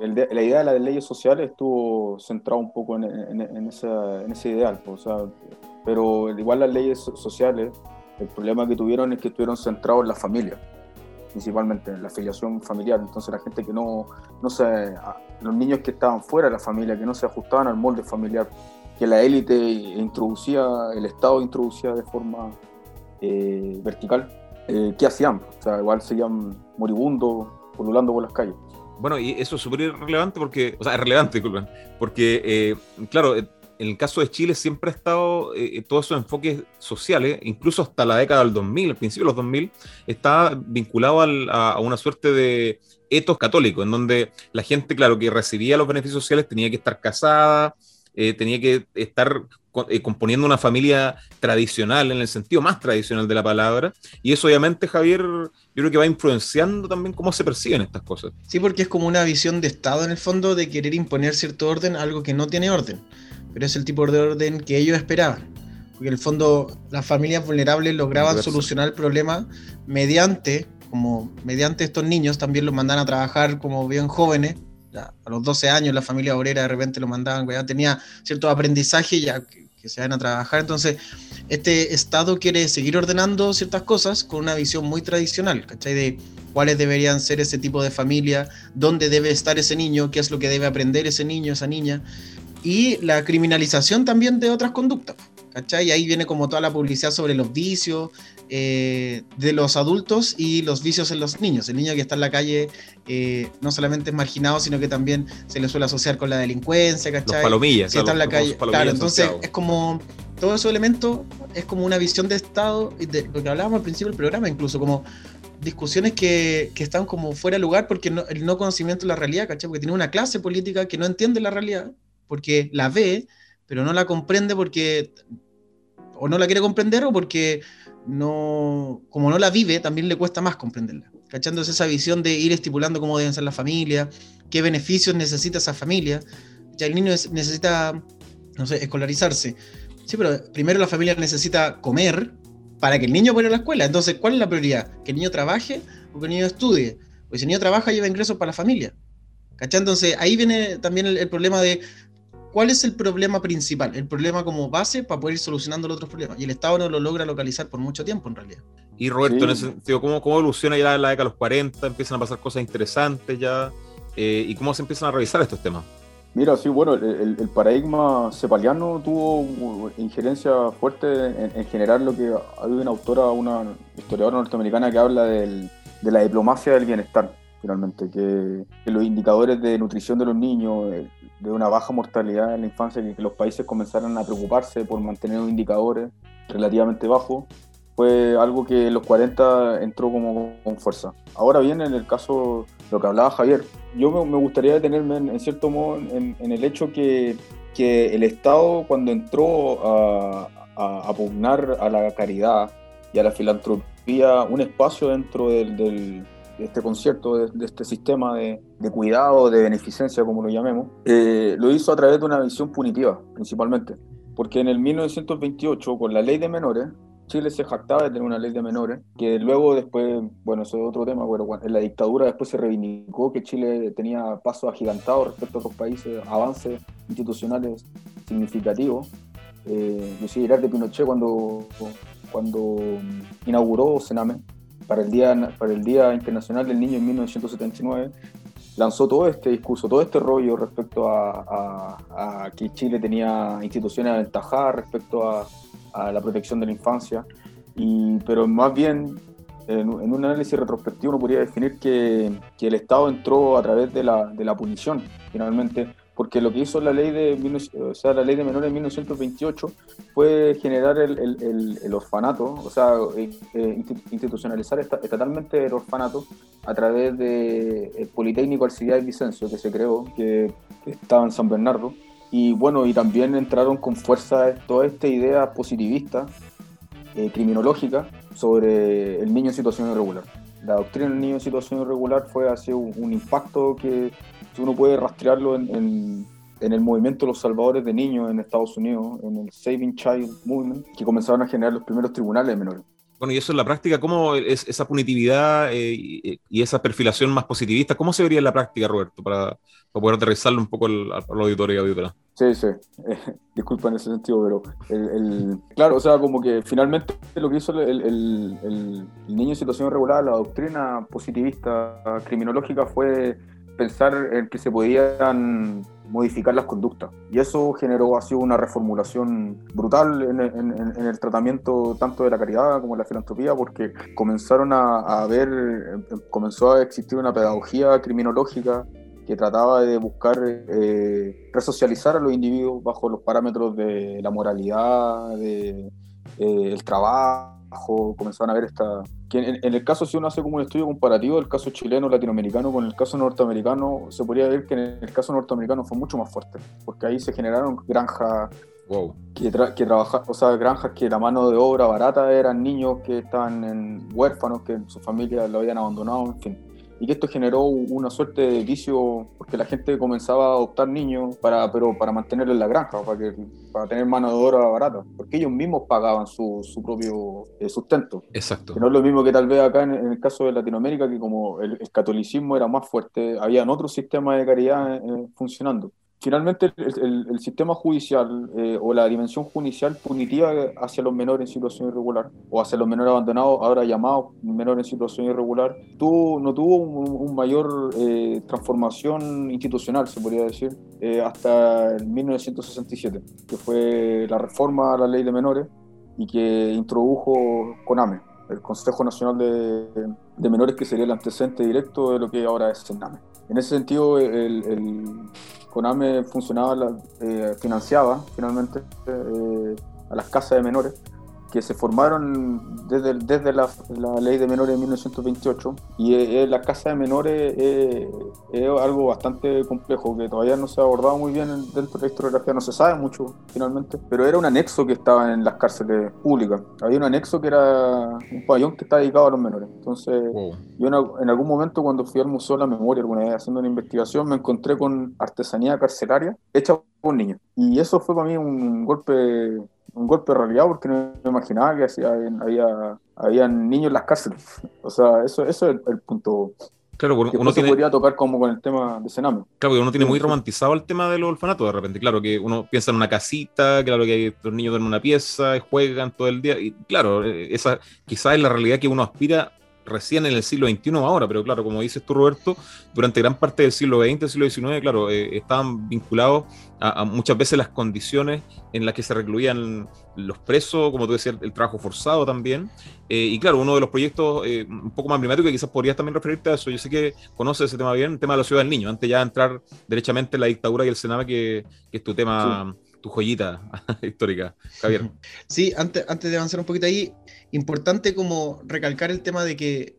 Speaker 2: la idea de las leyes sociales estuvo centrado un poco en, en, en ese ideal. O sea, pero igual las leyes sociales, el problema que tuvieron es que estuvieron centrados en la familia principalmente en la afiliación familiar. Entonces la gente que no, no se, los niños que estaban fuera de la familia, que no se ajustaban al molde familiar, que la élite introducía, el Estado introducía de forma eh, vertical, eh, ¿qué hacían? O sea, igual seguían moribundos, pululando por las calles.
Speaker 1: Bueno, y eso es súper relevante porque, o sea, es relevante, disculpen, porque, eh, claro, en el caso de Chile siempre ha estado todos esos enfoques sociales, incluso hasta la década del 2000, al principio de los 2000, está vinculado a, una suerte de etos católico, en donde la gente, claro, que recibía los beneficios sociales tenía que estar casada, eh, tenía que estar eh, componiendo una familia tradicional, en el sentido más tradicional de la palabra, y eso obviamente, Javier, yo creo que va influenciando también cómo se perciben estas cosas.
Speaker 3: Sí, porque es como una visión de Estado en el fondo de querer imponer cierto orden a algo que no tiene orden, pero es el tipo de orden que ellos esperaban. Porque en el fondo las familias vulnerables lograban solucionar el problema mediante, como mediante estos niños, también los mandan a trabajar como bien jóvenes, a los 12 años la familia obrera de repente lo mandaban, ya tenía cierto aprendizaje ya que se van a trabajar. Entonces, este Estado quiere seguir ordenando ciertas cosas con una visión muy tradicional, ¿cachai? De cuáles deberían ser ese tipo de familia, dónde debe estar ese niño, qué es lo que debe aprender ese niño, esa niña, y la criminalización también de otras conductas. ¿Cachai? Y ahí viene como toda la publicidad sobre los vicios eh, de los adultos y los vicios en los niños. El niño que está en la calle eh, no solamente es marginado, sino que también se le suele asociar con la delincuencia, ¿cachai?
Speaker 1: Los palomillas.
Speaker 3: Si está en la calle. Claro, entonces es como todo ese elemento es como una visión de Estado, de lo que hablábamos al principio del programa, incluso como discusiones que, que están como fuera de lugar porque el no conocimiento de la realidad, ¿cachai? Porque tiene una clase política que no entiende la realidad, porque la ve, pero no la comprende porque o no la quiere comprender o porque no, como no la vive, también le cuesta más comprenderla. ¿Cachándose esa visión de ir estipulando cómo deben ser las familias, qué beneficios necesita esa familia. Ya el niño necesita, no sé, escolarizarse. Sí, pero primero la familia necesita comer para que el niño ir a la escuela. Entonces, ¿cuál es la prioridad? ¿Que el niño trabaje o que el niño estudie? Porque si el niño trabaja, lleva ingresos para la familia. ¿Cachai? Entonces, ahí viene también el problema de ¿Cuál es el problema principal? El problema como base para poder ir solucionando los otros problemas. Y el Estado no lo logra localizar por mucho tiempo, en realidad.
Speaker 1: Y Roberto, en ese sentido, ¿cómo, ¿cómo, evoluciona ya la década de los 40? Empiezan a pasar cosas interesantes ya. Eh, ¿Y cómo se empiezan a revisar estos temas?
Speaker 2: Mira, sí, bueno, el, paradigma cepaliano tuvo injerencia fuerte en, generar lo que hay una autora, una historiadora norteamericana que habla de la diplomacia del bienestar finalmente, que, los indicadores de nutrición de los niños, de una baja mortalidad en la infancia, que, los países comenzaran a preocuparse por mantener los indicadores relativamente bajos, fue algo que en los 40 entró como con fuerza. Ahora bien, en el caso, lo que hablaba Javier, yo me, gustaría detenerme en, cierto modo en, el hecho que, que, el Estado cuando entró a, a, a, pugnar a la caridad y a la filantropía un espacio dentro del de este concierto, de, este sistema de, cuidado, de beneficencia, como lo llamemos, eh, lo hizo a través de una visión punitiva, principalmente. Porque en el 1928, con la ley de menores, Chile se jactaba de tener una ley de menores, que luego después, bueno, eso es otro tema, pero en la dictadura después se reivindicó que Chile tenía pasos agigantados respecto a otros países, avances institucionales significativos. Eh, yo sí, de Pinochet cuando, cuando inauguró Sename, para el Día, para el Día Internacional del Niño en 1979, lanzó todo este discurso, todo este rollo respecto a, que Chile tenía instituciones aventajadas respecto a, la protección de la infancia, y, pero más bien en, un análisis retrospectivo uno podría definir que, que, el Estado entró a través de la, de la punición, finalmente, porque lo que hizo la ley de, o sea, la ley de menores en 1928 fue generar el, el, el, orfanato, o sea, eh, eh, institucionalizar estatalmente el orfanato a través de el Politécnico Alcibiades Vicencio, que se creó, que, estaba en San Bernardo. Y bueno, y también entraron con fuerza toda esta idea positivista, eh, criminológica, sobre el niño en situación irregular. La doctrina del niño en situación irregular fue así un impacto que uno puede rastrearlo en, el movimiento de los salvadores de niños en Estados Unidos, en el Saving Child Movement, que comenzaron a generar los primeros tribunales de menores.
Speaker 1: Bueno, y eso en la práctica, ¿cómo es esa punitividad eh, y, esa perfilación más positivista, cómo se vería en la práctica, Roberto, para, poder aterrizarlo un poco al, auditorio y auditora?
Speaker 2: Sí, sí, disculpa en ese sentido, pero el, claro, o sea, como que finalmente lo que hizo el, el niño en situación irregular, la doctrina positivista criminológica fue pensar en que se podían modificar las conductas. Y eso generó así una reformulación brutal en, el tratamiento tanto de la caridad como de la filantropía, porque comenzaron a, ver, comenzó a existir una pedagogía criminológica que trataba de buscar eh, resocializar a los individuos bajo los parámetros de la moralidad, del de, eh, trabajo abajo comenzaron a ver esta... Que en, el caso, si uno hace como un estudio comparativo del caso chileno, latinoamericano con el caso norteamericano, se podría ver que en el caso norteamericano fue mucho más fuerte, porque ahí se generaron granjas
Speaker 1: Wow.
Speaker 2: Que, que trabaja, o sea, granjas que la mano de obra barata eran niños que estaban en huérfanos, que su familia lo habían abandonado, en fin y que esto generó una suerte de vicio porque la gente comenzaba a adoptar niños para, pero para mantenerlos en la granja, para, que, para tener mano de obra barata, porque ellos mismos pagaban su, su propio eh, sustento.
Speaker 1: Exacto.
Speaker 2: Que no es lo mismo que tal vez acá en, el caso de Latinoamérica, que como el, catolicismo era más fuerte, habían otros sistemas de caridad eh, funcionando finalmente el, sistema judicial eh, o la dimensión judicial punitiva hacia los menores en situación irregular o hacia los menores abandonados, ahora llamados menores en situación irregular, tuvo, no tuvo un, mayor eh, transformación institucional, se podría decir, eh, hasta el 1967, que fue la reforma a la ley de menores y que introdujo CONAME, el Consejo Nacional de, de Menores, que sería el antecedente directo de lo que ahora es CENAME. En ese sentido, el, el CONAME funcionaba, eh, financiaba finalmente eh, a las casas de menores que se formaron desde, desde la, ley de menores de 1928 y eh, la casa de menores es algo bastante complejo que todavía no se ha abordado muy bien dentro de la historiografía, no se sabe mucho finalmente, pero era un anexo que estaba en las cárceles públicas. Había un anexo que era un pabellón que está dedicado a los menores. Entonces, yo en, algún momento cuando fui al Museo de la Memoria alguna vez haciendo una investigación me encontré con artesanía carcelaria hecha por niños. Y eso fue para mí un golpe un golpe de realidad porque no me imaginaba que había, había niños en las cárceles. O sea, eso, eso es el, punto.
Speaker 1: Claro,
Speaker 2: uno se podría tocar como con el tema de Sename.
Speaker 1: Claro, porque uno tiene muy romantizado el tema del orfanato de repente. Claro, que uno piensa en una casita, claro que los niños duermen en una pieza, juegan todo el día. Y claro, eh, esa quizás es la realidad que uno aspira recién en el siglo XXI ahora, pero claro, como dices tú, Roberto, durante gran parte del siglo XX, siglo XIX, claro, eh, estaban vinculados a, muchas veces las condiciones en las que se recluían los presos, como tú decías, el, trabajo forzado también. Eh, y claro, uno de los proyectos eh, un poco más emblemáticos, que quizás podrías también referirte a eso, yo sé que conoces ese tema bien, el tema de la ciudad del niño, antes ya de entrar derechamente en la dictadura y el Sename, que, es tu tema tu joyita histórica, Javier.
Speaker 3: Sí, antes, antes de avanzar un poquito ahí, importante como recalcar el tema de que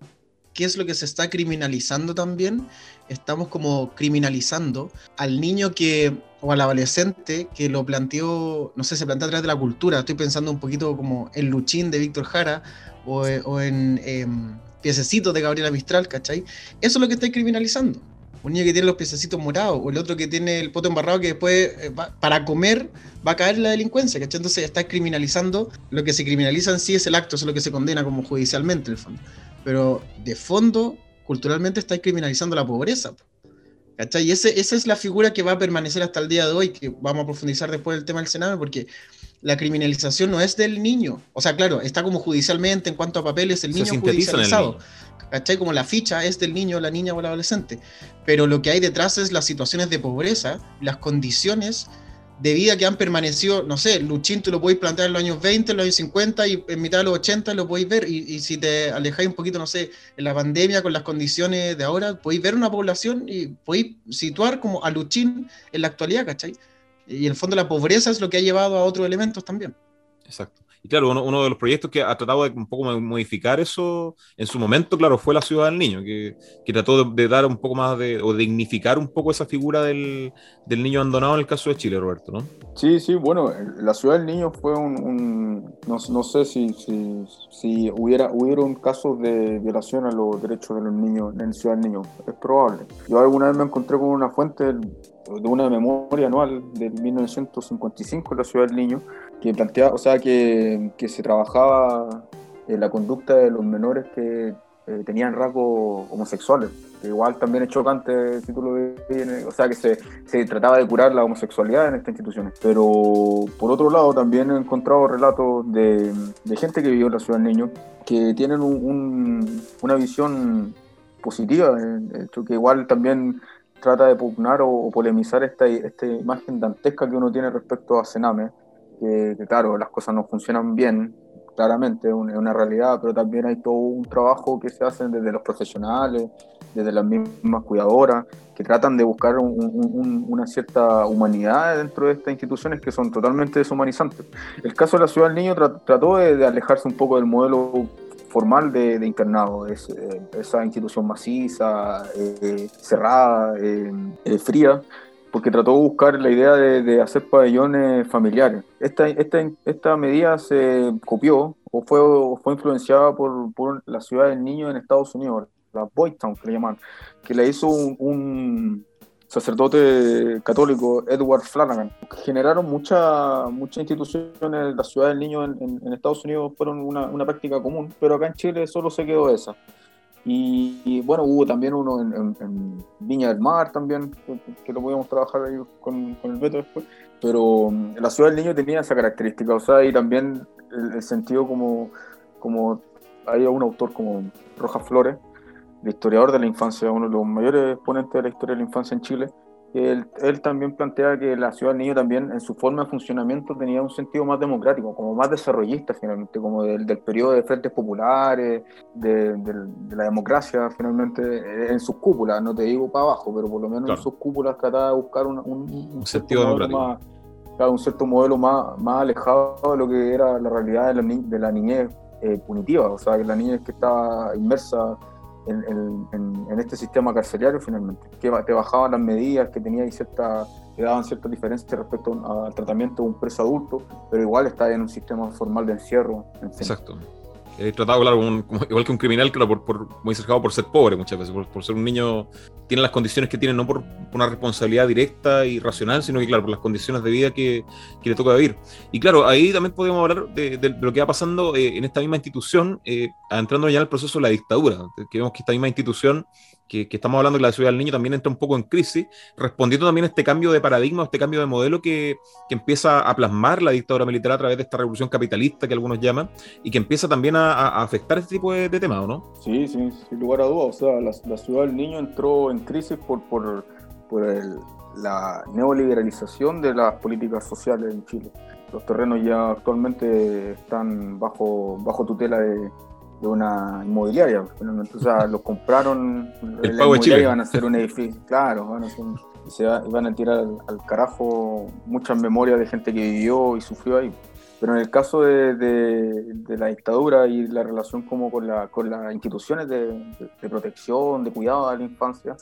Speaker 3: qué es lo que se está criminalizando también. Estamos como criminalizando al niño que, o al adolescente que lo planteó, no sé, se plantea a través de la cultura. Estoy pensando un poquito como en Luchín de Víctor Jara o, en eh, Piececito de Gabriela Mistral, ¿cachai? Eso es lo que está criminalizando un niño que tiene los piececitos morados, o el otro que tiene el poto embarrado que después eh, para comer va a caer la delincuencia, ¿cachai? Entonces está criminalizando, lo que se criminaliza en sí es el acto, eso es lo que se condena como judicialmente, en el fondo. Pero de fondo, culturalmente está criminalizando la pobreza. ¿Cachai? Y ese, esa es la figura que va a permanecer hasta el día de hoy, que vamos a profundizar después del tema del Senado, porque la criminalización no es del niño. O sea, claro, está como judicialmente en cuanto a papeles, el niño judicializado. ¿Cachai? Como la ficha es del niño, la niña o el adolescente. Pero lo que hay detrás es las situaciones de pobreza, las condiciones de vida que han permanecido, no sé, Luchín tú lo podéis plantear en los años 20, en los años 50 y en mitad de los 80 lo podéis ver. Y, si te alejáis un poquito, no sé, en la pandemia con las condiciones de ahora, podéis ver una población y podéis situar como a Luchín en la actualidad, ¿cachai? Y en el fondo la pobreza es lo que ha llevado a otros elementos también.
Speaker 1: Exacto. Y claro, uno, de los proyectos que ha tratado de un poco modificar eso en su momento, claro, fue la Ciudad del Niño, que, trató de, dar un poco más de, o dignificar un poco esa figura del, del, niño abandonado en el caso de Chile, Roberto, ¿no?
Speaker 2: Sí, sí, bueno, la Ciudad del Niño fue un, no, sé si, si, si, hubiera hubieron casos de violación a los derechos de los niños en la Ciudad del Niño, es probable. Yo alguna vez me encontré con una fuente de una memoria anual del 1955 en la Ciudad del Niño, que planteaba, o sea, que, que se trabajaba en la conducta de los menores que eh, tenían rasgos homosexuales, que igual también es chocante si tú lo ves, o sea, que se, se, trataba de curar la homosexualidad en estas instituciones. Pero por otro lado también he encontrado relatos de, de gente que vivió en la Ciudad del Niño, que tienen un, una visión positiva, que igual también trata de pugnar o, polemizar esta, esta imagen dantesca que uno tiene respecto a Sename, que, claro, las cosas no funcionan bien, claramente, es una, realidad, pero también hay todo un trabajo que se hace desde los profesionales, desde las mismas cuidadoras, que tratan de buscar una cierta humanidad dentro de estas instituciones que son totalmente deshumanizantes. El caso de la Ciudad del Niño trató de, alejarse un poco del modelo formal de, internado, es, eh, esa institución maciza, eh, cerrada, eh, fría, porque trató de buscar la idea de, hacer pabellones familiares. Esta, esta, esta medida se copió o fue, fue influenciada por, por la Ciudad del Niño en Estados Unidos, la Boy Town, que le llaman, que le hizo un, sacerdote católico, Edward Flanagan. Generaron muchas muchas instituciones, la ciudad del niño en, Estados Unidos fueron una, una, práctica común, pero acá en Chile solo se quedó esa. Y, bueno, hubo también uno en, Viña del Mar también, que, lo podíamos trabajar ahí con, con, el Beto después. Pero mm, la ciudad del niño tenía esa característica, o sea, y también el, el sentido como, como hay un autor como Rojas Flores, el historiador de la infancia, uno de los mayores exponentes de la historia de la infancia en Chile, él, él, también plantea que la ciudad del niño también en su forma de funcionamiento tenía un sentido más democrático, como más desarrollista finalmente, como del, del periodo de frentes populares, de, de, la democracia finalmente eh, en sus cúpulas, no te digo para abajo, pero por lo menos en sus cúpulas trataba de buscar un, un,
Speaker 1: sentido democrático.
Speaker 2: Más, claro, un cierto modelo más, más alejado de lo que era la realidad de la, de la niñez eh, punitiva, o sea, que la niñez que estaba inmersa en, este sistema carcelario finalmente, que te bajaban las medidas, que tenía cierta, que daban ciertas diferencias respecto al tratamiento de un preso adulto, pero igual está en un sistema formal de encierro.
Speaker 1: Exacto he tratado, claro, igual que un criminal, claro, por, por, muy cercado por ser pobre muchas veces, por, ser un niño, tiene las condiciones que tiene, no por una responsabilidad directa y racional, sino que, claro, por las condiciones de vida que, que le toca vivir. Y claro, ahí también podemos hablar de, lo que va pasando eh, en esta misma institución, eh, entrando ya en el proceso de la dictadura, que vemos que esta misma institución que, estamos hablando que la ciudad del niño también entra un poco en crisis, respondiendo también a este cambio de paradigma, a este cambio de modelo que, que, empieza a plasmar la dictadura militar a través de esta revolución capitalista que algunos llaman, y que empieza también a, afectar este tipo de, temas, ¿no?
Speaker 2: Sí, sí, sin lugar a dudas. O sea, la, ciudad del niño entró en crisis por, por, por la neoliberalización de las políticas sociales en Chile. Los terrenos ya actualmente están bajo, bajo tutela de, de una inmobiliaria. O sea, los compraron,
Speaker 1: el pago de
Speaker 2: van a hacer un edificio, claro, van a y se van a tirar al, carajo muchas memorias de gente que vivió y sufrió ahí. Pero en el caso de, de, la dictadura y la relación como con, la, con las instituciones de, protección, de cuidado de la infancia,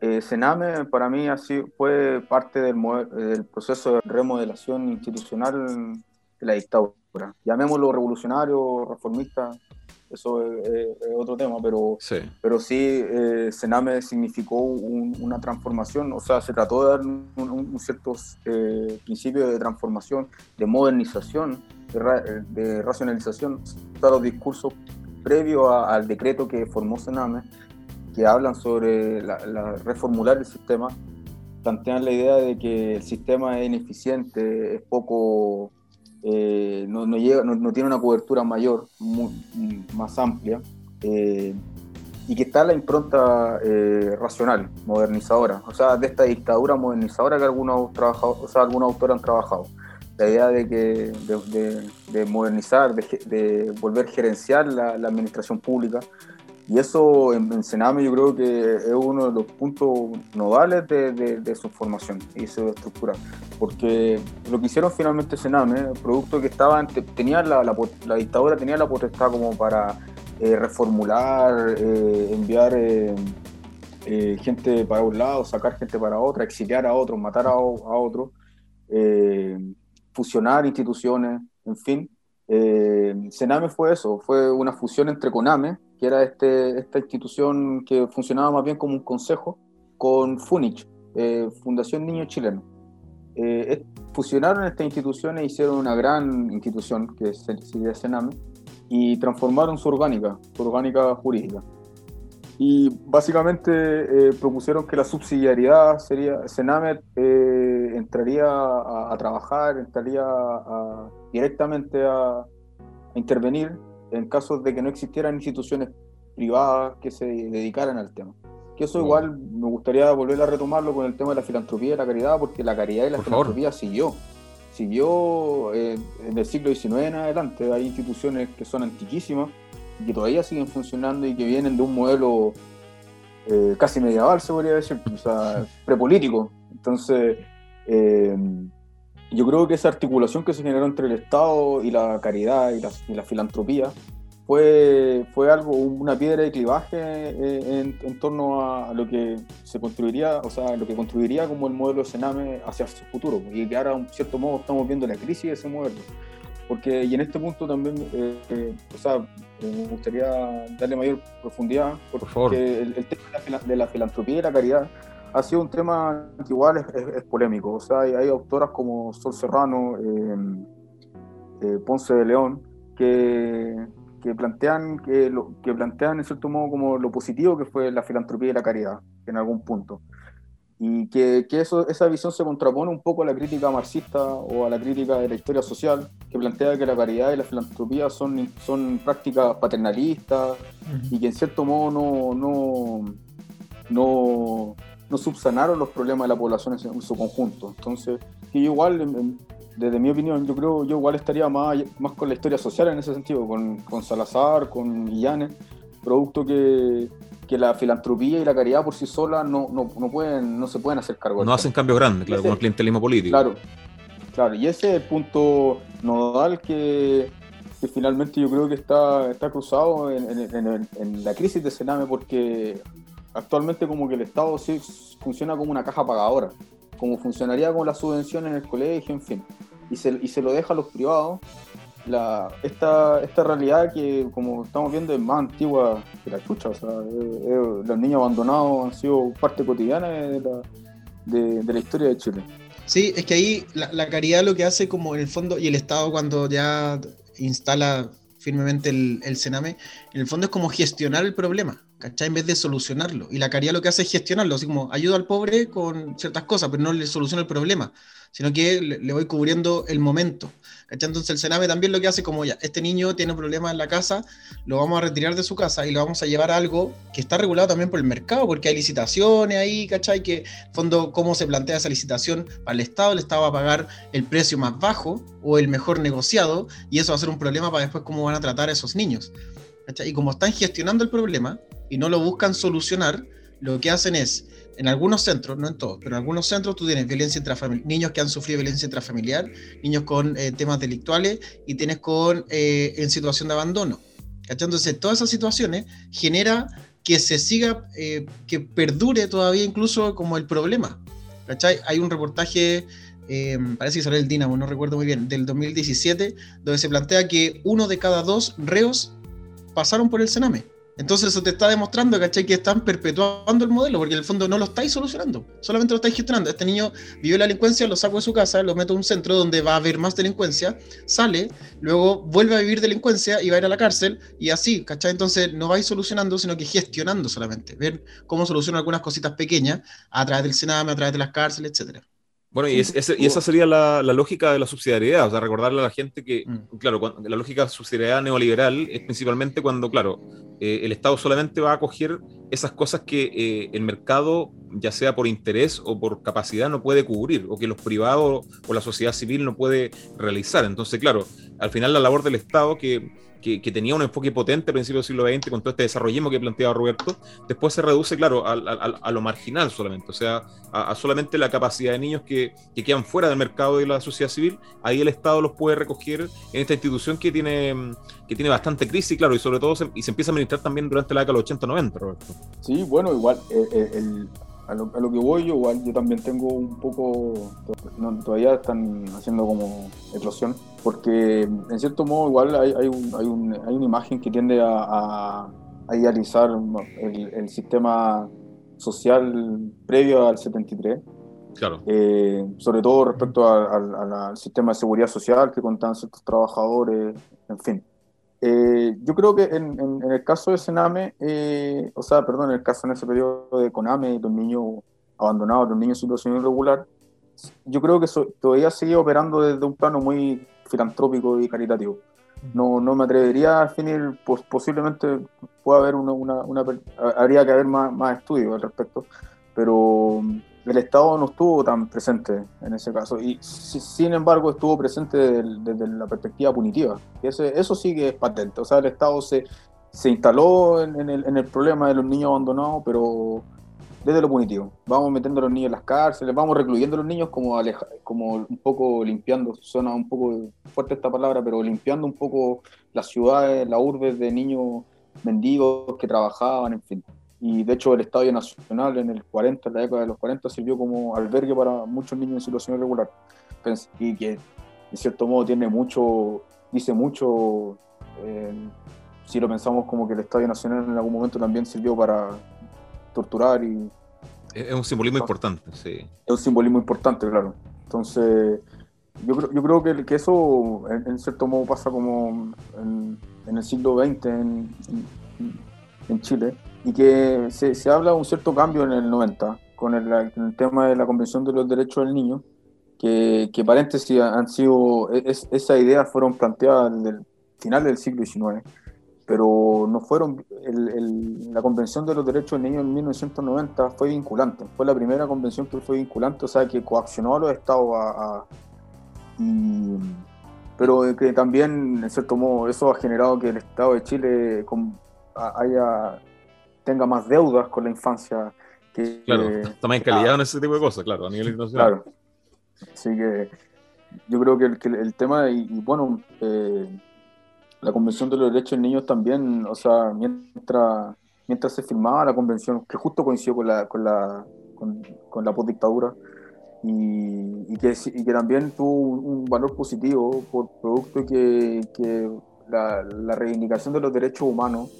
Speaker 2: eh, Sename para mí así fue parte del, del proceso de remodelación institucional de la dictadura. Llamémoslo revolucionario, reformista, eso es, otro tema, pero sí, pero sí eh, Sename significó una transformación, o sea, se trató de dar un, ciertos eh, principios de transformación, de modernización, de, racionalización, o los discursos previos al decreto que formó Sename, que hablan sobre la, reformular el sistema, plantean la idea de que el sistema es ineficiente, es poco eh, no, tiene una cobertura mayor, más amplia, eh, y que está la impronta eh, racional, modernizadora, o sea, de esta dictadura modernizadora que algunos, trabajado, o sea, algunos autores han trabajado. La idea de, que, de, modernizar, de, volver gerenciar la, administración pública, y eso en, Sename yo creo que es uno de los puntos nodales de, su formación y su estructura. Porque lo que hicieron finalmente Sename, producto que estaba, tenía la, dictadura tenía la potestad como para eh, reformular, eh, enviar eh, gente para un lado, sacar gente para otro, exiliar a otro, matar a, a otro, fusionar instituciones, en fin. Sename fue eso, fue una fusión entre Coname, que era este, esta institución que funcionaba más bien como un consejo, con FUNICH, eh, Fundación Niño Chileno. Eh, fusionaron estas instituciones, hicieron una gran institución, que es el Sename, y transformaron su orgánica, su orgánica jurídica. Y básicamente eh, propusieron que la subsidiariedad sería, Sename entraría a, trabajar, entraría directamente a, a intervenir en caso de que no existieran instituciones privadas que se dedicaran al tema. Que eso igual me gustaría volver a retomarlo con el tema de la filantropía y la caridad, porque la caridad y la filantropía siguió. Siguió eh, en el siglo XIX en adelante. Hay instituciones que son antiquísimas y que todavía siguen funcionando y que vienen de un modelo eh, casi medieval, se podría decir, o sea, prepolítico. Entonces, eh, yo creo que esa articulación que se generó entre el Estado y la caridad y la, y la filantropía fue, fue algo, una piedra de clivaje eh, en, en, torno a lo que se construiría, o sea, lo que construiría como el modelo Sename hacia su futuro. Y que ahora, en cierto modo, estamos viendo la crisis de ese modelo. Porque, y en este punto también, eh, eh, o sea, me gustaría darle mayor profundidad, porque
Speaker 1: Por favor.
Speaker 2: el, el tema de la, de la filantropía y la caridad ha sido un tema que igual es, es, es polémico. O sea, hay, hay, autoras como Sol Serrano, eh, eh, Ponce de León, que, que, plantean, que, lo, que plantean en cierto modo como lo positivo que fue la filantropía y la caridad en algún punto. Y que, que eso, esa visión se contrapone un poco a la crítica marxista o a la crítica de la historia social, que plantea que la caridad y la filantropía son, son prácticas paternalistas y que en cierto modo no, no, no, no subsanaron los problemas de la población en su conjunto. Entonces, que igual, desde mi opinión, yo creo yo igual estaría más, más con la historia social en ese sentido, con, con Salazar, con Illanes, producto que, que la filantropía y la caridad por sí solas no, no, no, pueden, no se pueden hacer cargo.
Speaker 1: No hacen cambio grande, claro, ese, con el clientelismo político.
Speaker 2: Claro, claro, y ese es el punto nodal que, que finalmente yo creo que está, está cruzado en, en, en, en la crisis de Sename porque actualmente como que el Estado sí funciona como una caja pagadora, como funcionaría con la subvención en el colegio, en fin, y se, y se lo deja a los privados. La, esta, esta realidad que, como estamos viendo, es más antigua que la chucha. O sea, los niños abandonados han sido parte cotidiana de la, de la historia de Chile.
Speaker 3: Sí, es que ahí la, la, caridad lo que hace como en el fondo, y el Estado cuando ya instala firmemente el, el Sename, en el fondo es como gestionar el problema. ¿Cachai? En vez de solucionarlo. Y la caridad lo que hace es gestionarlo, así como ayuda al pobre con ciertas cosas, pero no le soluciona el problema, sino que le, le voy cubriendo el momento. ¿cachai? Entonces el Sename también lo que hace como ya, este niño tiene problemas en la casa, lo vamos a retirar de su casa y lo vamos a llevar a algo que está regulado también por el mercado, porque hay licitaciones ahí, ¿cachai? Que fondo, cómo se plantea esa licitación para el Estado, el Estado va a pagar el precio más bajo o el mejor negociado, y eso va a ser un problema para después cómo van a tratar a esos niños. ¿cachai? Y como están gestionando el problema, y no lo buscan solucionar, lo que hacen es, en algunos centros, no en todos, pero en algunos centros tú tienes violencia intrafamiliar, niños que han sufrido violencia intrafamiliar, niños con eh, temas delictuales y tienes con eh, en situación de abandono. ¿cachai? Entonces, todas esas situaciones genera que se siga, eh, que perdure todavía incluso como el problema. ¿cachai? Hay un reportaje eh, parece que salió el Dinamo, no recuerdo muy bien, del 2017, donde se plantea que uno de cada dos reos pasaron por el Sename. Entonces eso te está demostrando, ¿cachai? Que están perpetuando el modelo, porque en el fondo no lo estáis solucionando, solamente lo estáis gestionando. Este niño vivió la delincuencia, lo saco de su casa, lo meto a un centro donde va a haber más delincuencia, sale, luego vuelve a vivir delincuencia y va a ir a la cárcel, y así, ¿cachai? Entonces no vais solucionando, sino que gestionando solamente, ver cómo solucionan algunas cositas pequeñas a través del Sename, a través de las cárceles, etcétera.
Speaker 1: Bueno, y, es, es, y, esa sería la, la, lógica de la subsidiariedad, o sea, recordarle a la gente que, mm. claro, cuando, la lógica de subsidiariedad neoliberal es principalmente cuando, claro, eh, el Estado solamente va a acoger esas cosas que eh, el mercado, ya sea por interés o por capacidad, no puede cubrir, o que los privados o la sociedad civil no puede realizar. Entonces, claro, al final la labor del Estado que que, tenía un enfoque potente a principios del siglo XX con todo este desarrollismo que planteaba Roberto, después se reduce, claro, a, a, lo marginal solamente, o sea, a, solamente la capacidad de niños que, que, quedan fuera del mercado de la sociedad civil, ahí el Estado los puede recoger en esta institución que tiene, que tiene bastante crisis, claro, y sobre todo se, y se empieza a administrar también durante la década de los 80-90, Roberto.
Speaker 2: Sí, bueno, igual, el, el a lo, a lo, que voy yo, igual yo también tengo un poco, no, todavía están haciendo como eclosión, porque en cierto modo igual hay, hay, un, hay, un, hay una imagen que tiende a, a, a idealizar el, el, sistema social previo al 73.
Speaker 1: Claro.
Speaker 2: Eh, sobre todo respecto al sistema de seguridad social que contaban ciertos trabajadores, en fin. Eh, yo creo que en, en, en, el caso de Sename, eh, o sea, perdón, en el caso en ese periodo de Coname, los niños abandonados, los niños en situación irregular, yo creo que so, todavía sigue operando desde un plano muy filantrópico y caritativo. No, no me atrevería a definir, pues posiblemente pueda haber una, una, una habría que haber más, más estudios al respecto, pero el Estado no estuvo tan presente en ese caso y sin embargo estuvo presente desde, la perspectiva punitiva. Y ese, eso sí que es patente, o sea, el Estado se, se instaló en, el, en el problema de los niños abandonados, pero desde lo punitivo. Vamos metiendo a los niños en las cárceles, vamos recluyendo a los niños como, como un poco limpiando, suena un poco fuerte esta palabra, pero limpiando un poco las ciudades, las urbes de niños mendigos que trabajaban, en fin. Y de hecho el Estadio Nacional en el 40, en la década de los 40, sirvió como albergue para muchos niños en situación irregular. Y que en cierto modo tiene mucho, dice mucho, eh, si lo pensamos como que el Estadio Nacional en algún momento también sirvió para torturar y...
Speaker 1: Es un simbolismo importante, sí.
Speaker 2: Es un simbolismo importante, claro. Entonces, yo creo, yo creo que, que eso en, cierto modo pasa como en, el siglo XX en, en, Chile y que se, se, habla de un cierto cambio en el 90 con el, tema de la Convención de los Derechos del Niño, que, que paréntesis han sido, es, esas ideas fueron planteadas en el final del siglo XIX pero no fueron, la Convención de los Derechos del Niño en 1990 fue vinculante, fue la primera convención que fue vinculante, o sea, que coaccionó a los estados a... pero que también, en cierto modo, eso ha generado que el Estado de Chile haya, tenga más deudas con la infancia. Que,
Speaker 1: claro, está más encalillado en ese tipo de cosas, claro, a nivel internacional.
Speaker 2: Claro. Así que yo creo que el, tema, y, bueno, eh, la Convención de los Derechos del Niño también, o sea, mientras, mientras se firmaba la convención, que justo coincidió con la, con la, con, la postdictadura, y, que, y que también tuvo un valor positivo por producto que, que la, la, reivindicación de los derechos humanos,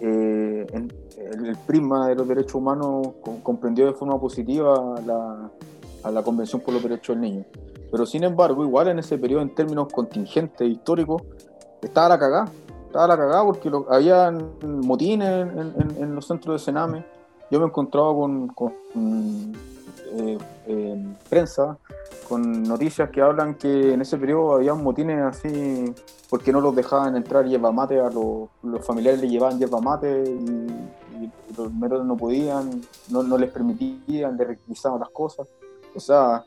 Speaker 2: eh, el, prisma de los derechos humanos comprendió de forma positiva la, a la Convención por los Derechos del Niño. Pero sin embargo, igual en ese periodo, en términos contingentes históricos, estaba la cagada. Estaba la cagada porque había motines en, los centros de Sename. Yo me encontraba con, eh, eh, prensa, con noticias que hablan que en ese periodo había motines así porque no los dejaban entrar hierba mate, a los, familiares le llevaban hierba mate y, los menores no podían, no, no, les permitían, les requisaban las cosas. O sea,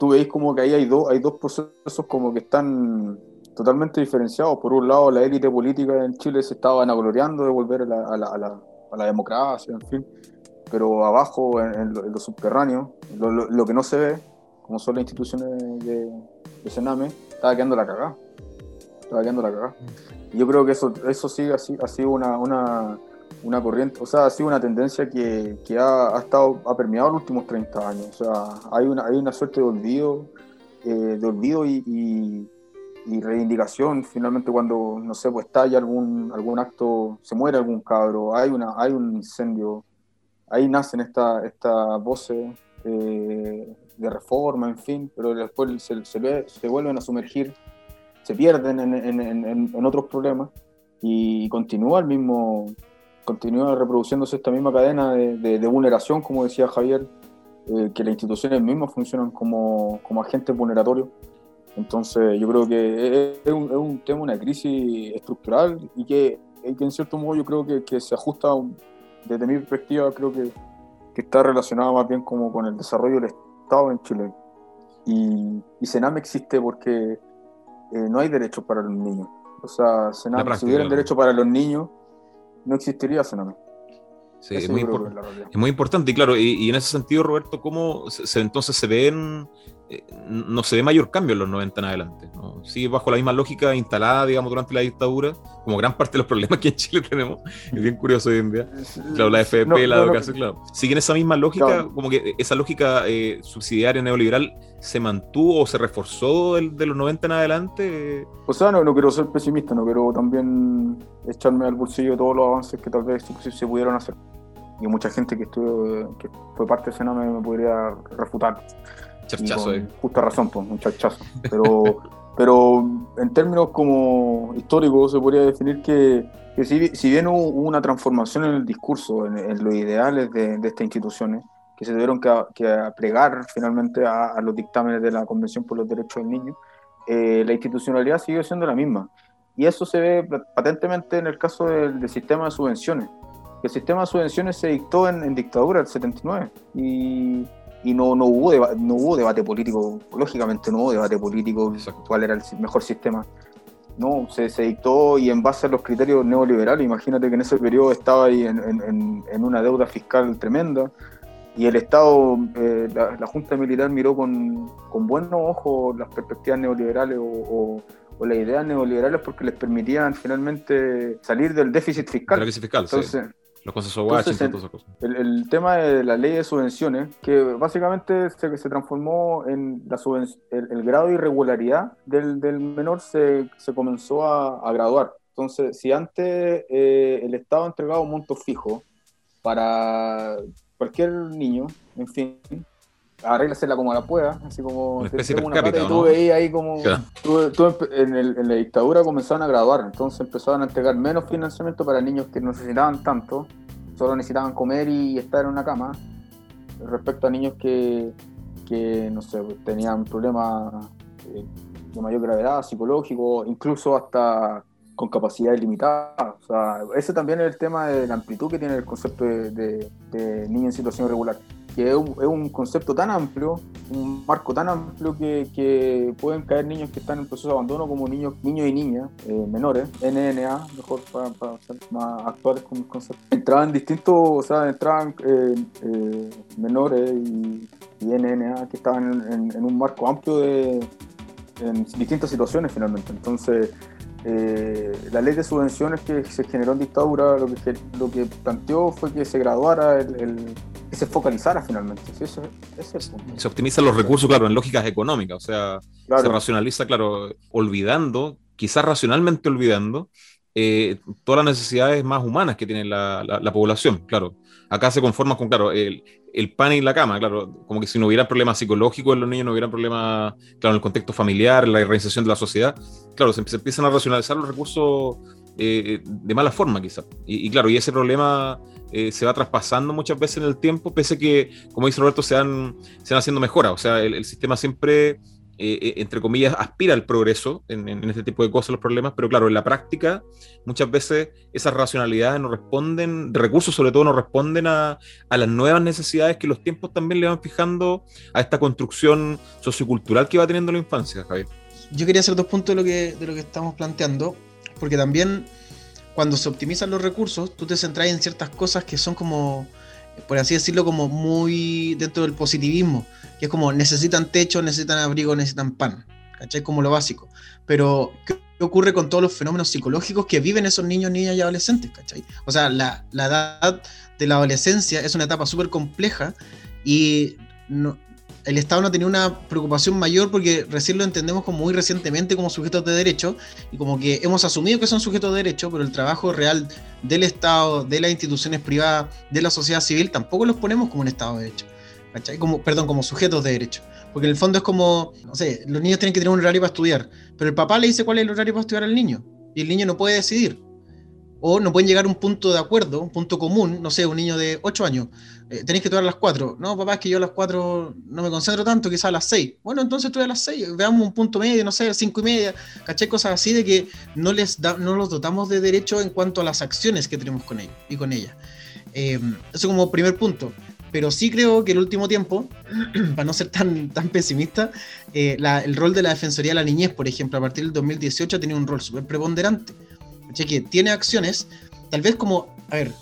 Speaker 2: tú veis como que ahí hay, dos hay dos procesos como que están totalmente diferenciados. Por un lado, la élite política en Chile se estaba vanagloriando de volver a la, a la, a la, democracia, en fin, pero abajo, en, lo, subterráneo, lo, lo, que no se ve, como son las instituciones de, de Sename, estaba quedando la cagada. Estaba quedando la cagada. Y yo creo que eso, eso sí ha, sido una, una, una, corriente, o sea, ha sido una tendencia que, que ha, ha, estado, ha permeado los últimos 30 años. O sea, hay una, hay una suerte de olvido, eh, de olvido y y reivindicación finalmente cuando no sé pues estalla algún algún acto se muere algún cabro hay una hay un incendio ahí nacen estas esta voces eh, de reforma en fin pero después se, se, se vuelven a sumergir se pierden en, en, en, en, otros problemas y continúa el mismo continúa reproduciéndose esta misma cadena de, de, vulneración como decía Javier eh, que las instituciones mismas funcionan como, como agentes vulneratorios. Entonces, yo creo que es un, es un tema, una crisis estructural y que, que, en cierto modo yo creo que, que se ajusta, desde mi perspectiva, creo que, que, está relacionada más bien como con el desarrollo del Estado en Chile. Y, y Sename existe porque eh, no hay derechos para los niños. O sea, Sename, si hubiera derecho para los niños, no existiría Sename.
Speaker 1: Sí, es muy, es muy, importante. Y claro, y, en ese sentido, Roberto, ¿cómo se, entonces se ven eh, no se ve mayor cambio en los 90 en adelante. ¿no? Sigue bajo la misma lógica instalada, digamos, durante la dictadura, como gran parte de los problemas que en Chile tenemos. Es bien curioso hoy en día. Claro, la FP, la educación, claro. Siguen esa misma lógica, como que esa lógica eh, subsidiaria neoliberal se mantuvo o se reforzó de, los 90 en adelante.
Speaker 2: O sea, no, no quiero ser pesimista, no quiero también echarme al bolsillo todos los avances que tal vez se pudieron hacer. Y mucha gente que, estuvo, que fue parte de ese me, me podría refutar.
Speaker 1: Eh.
Speaker 2: Justa razón, pues, un. Pero, pero en términos como históricos se podría definir que, que si, si, bien hubo una transformación en el discurso, en, los ideales de, de, estas instituciones, que se tuvieron que, que plegar finalmente a, los dictámenes de la Convención por los Derechos del Niño, eh, la institucionalidad sigue siendo la misma. Y eso se ve patentemente en el caso del, del sistema de subvenciones. El sistema de subvenciones se dictó en, en dictadura el 79 y y no, no, hubo, no hubo debate político, lógicamente no hubo debate político cuál era el mejor sistema. no, se, se, dictó y en base a los criterios neoliberales, imagínate que en ese periodo estaba ahí en, en, en una deuda fiscal tremenda y el Estado, eh, la, Junta Militar miró con, con buenos ojos las perspectivas neoliberales o, o, o, las ideas neoliberales porque les permitían finalmente salir del déficit fiscal.
Speaker 1: El déficit fiscal,
Speaker 2: Entonces,
Speaker 1: sí. Los cosas Washington, todas esas cosas.
Speaker 2: El, el, tema de la ley de subvenciones, que básicamente se, se transformó en la el, el, grado de irregularidad del, del menor se, se comenzó a, a, graduar. Entonces, si antes eh, el Estado entregaba un monto fijo para cualquier niño, en fin, arréglasela como la pueda, así como
Speaker 1: una especie de una cápita,
Speaker 2: y tú veías ahí como claro. tú, tú en, el, en, la dictadura comenzaron a graduar, entonces empezaron a entregar menos financiamiento para niños que no necesitaban tanto, solo necesitaban comer y estar en una cama, respecto a niños que, que no sé, tenían problemas eh, de mayor gravedad, psicológico, incluso hasta con capacidades limitadas. O sea, ese también es el tema de la amplitud que tiene el concepto de, de, de niño en situación irregular, que es un, concepto tan amplio, un marco tan amplio que, pueden caer niños que están en proceso de abandono como niños, niños y niñas eh, menores, NNA, mejor para, para, ser más actuales con el concepto. Entraban distintos, o sea, entraban eh, eh, menores y, NNA que estaban en, en, en un marco amplio de en distintas situaciones finalmente. Entonces, eh, la ley de subvenciones que se generó en dictadura lo que, lo que planteó fue que se graduara, el, el que se focalizara finalmente. Sí, ese, ese es
Speaker 1: se optimizan los recursos, claro, en lógicas económicas, o sea, claro. se racionaliza, claro, olvidando, quizás racionalmente olvidando, eh, todas las necesidades más humanas que tiene la, la, la población, claro. Acá se conforma con, claro, el, el pan y la cama, claro, como que si no hubiera problemas psicológicos en los niños, no hubiera problemas, claro, en el contexto familiar, la organización de la sociedad, claro, se, se empiezan a racionalizar los recursos eh, de mala forma quizás. Y, claro, y ese problema eh, se va traspasando muchas veces en el tiempo, pese a que, como dice Roberto, se van, se van haciendo mejoras, o sea, el sistema siempre eh, entre comillas, aspira al progreso en, este tipo de cosas, los problemas, pero claro, en la práctica muchas veces esas racionalidades no responden, de recursos sobre todo no responden a, a, las nuevas necesidades que los tiempos también le van fijando a esta construcción sociocultural que va teniendo la infancia, Javier.
Speaker 3: Yo quería hacer dos puntos de lo que, de lo que estamos planteando, porque también cuando se optimizan los recursos, tú te centras en ciertas cosas que son como por así decirlo, como muy dentro del positivismo, que es como necesitan techo, necesitan abrigo, necesitan pan, ¿cachai? Como lo básico. Pero, ¿qué ocurre con todos los fenómenos psicológicos que viven esos niños, niñas y adolescentes, ¿cachai? O sea, la, la edad de la adolescencia es una etapa súper compleja y no, el Estado no tenía una preocupación mayor porque recién lo entendemos como muy recientemente como sujetos de derecho y como que hemos asumido que son sujetos de derecho, pero el trabajo real del Estado, de las instituciones privadas, de la sociedad civil, tampoco los ponemos como un Estado de derecho. ¿cachai? Como, perdón, como sujetos de derecho. Porque en el fondo es como, no sé, los niños tienen que tener un horario para estudiar, pero el papá le dice cuál es el horario para estudiar al niño y el niño no puede decidir o no pueden llegar a un punto de acuerdo, un punto común, no sé, un niño de 8 años, eh, tenéis que estudiar a las 4. No, papá, es que yo a las 4 no me concentro tanto, quizás a las 6. Bueno, entonces estudia a las 6, veamos un punto medio, no sé, 5 y media, caché cosas así de que no les da, no los dotamos de derecho en cuanto a las acciones que tenemos con ellos y con ella. Eh, eso como primer punto. Pero sí creo que el último tiempo, para no ser tan, tan pesimista, eh, el rol de la Defensoría de la Niñez, por ejemplo, a partir del 2018 ha tenido un rol súper preponderante que tiene acciones, tal vez como, a ver,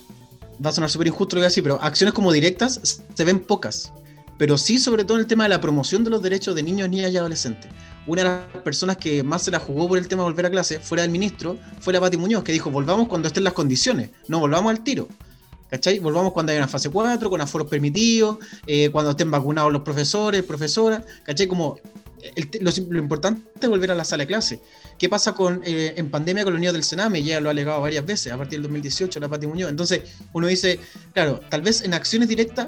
Speaker 3: va a sonar súper injusto lo que voy a decir, pero acciones como directas se ven pocas, pero sí sobre todo en el tema de la promoción de los derechos de niños, niñas y adolescentes. Una de las personas que más se la jugó por el tema de volver a clase, fuera del ministro, fue la Pati Muñoz, que dijo, volvamos cuando estén las condiciones, no volvamos al tiro. ¿Cachai? Volvamos cuando haya una fase 4, con aforos permitidos, eh, cuando estén vacunados los profesores, profesoras, ¿cachai? Como el, lo, lo, importante es volver a la sala de clase. ¿Qué pasa con, eh, en pandemia con los niños del Sename? Ya lo ha alegado varias veces, a partir del 2018, la Pati Muñoz. Entonces, uno dice, claro, tal vez en acciones directas,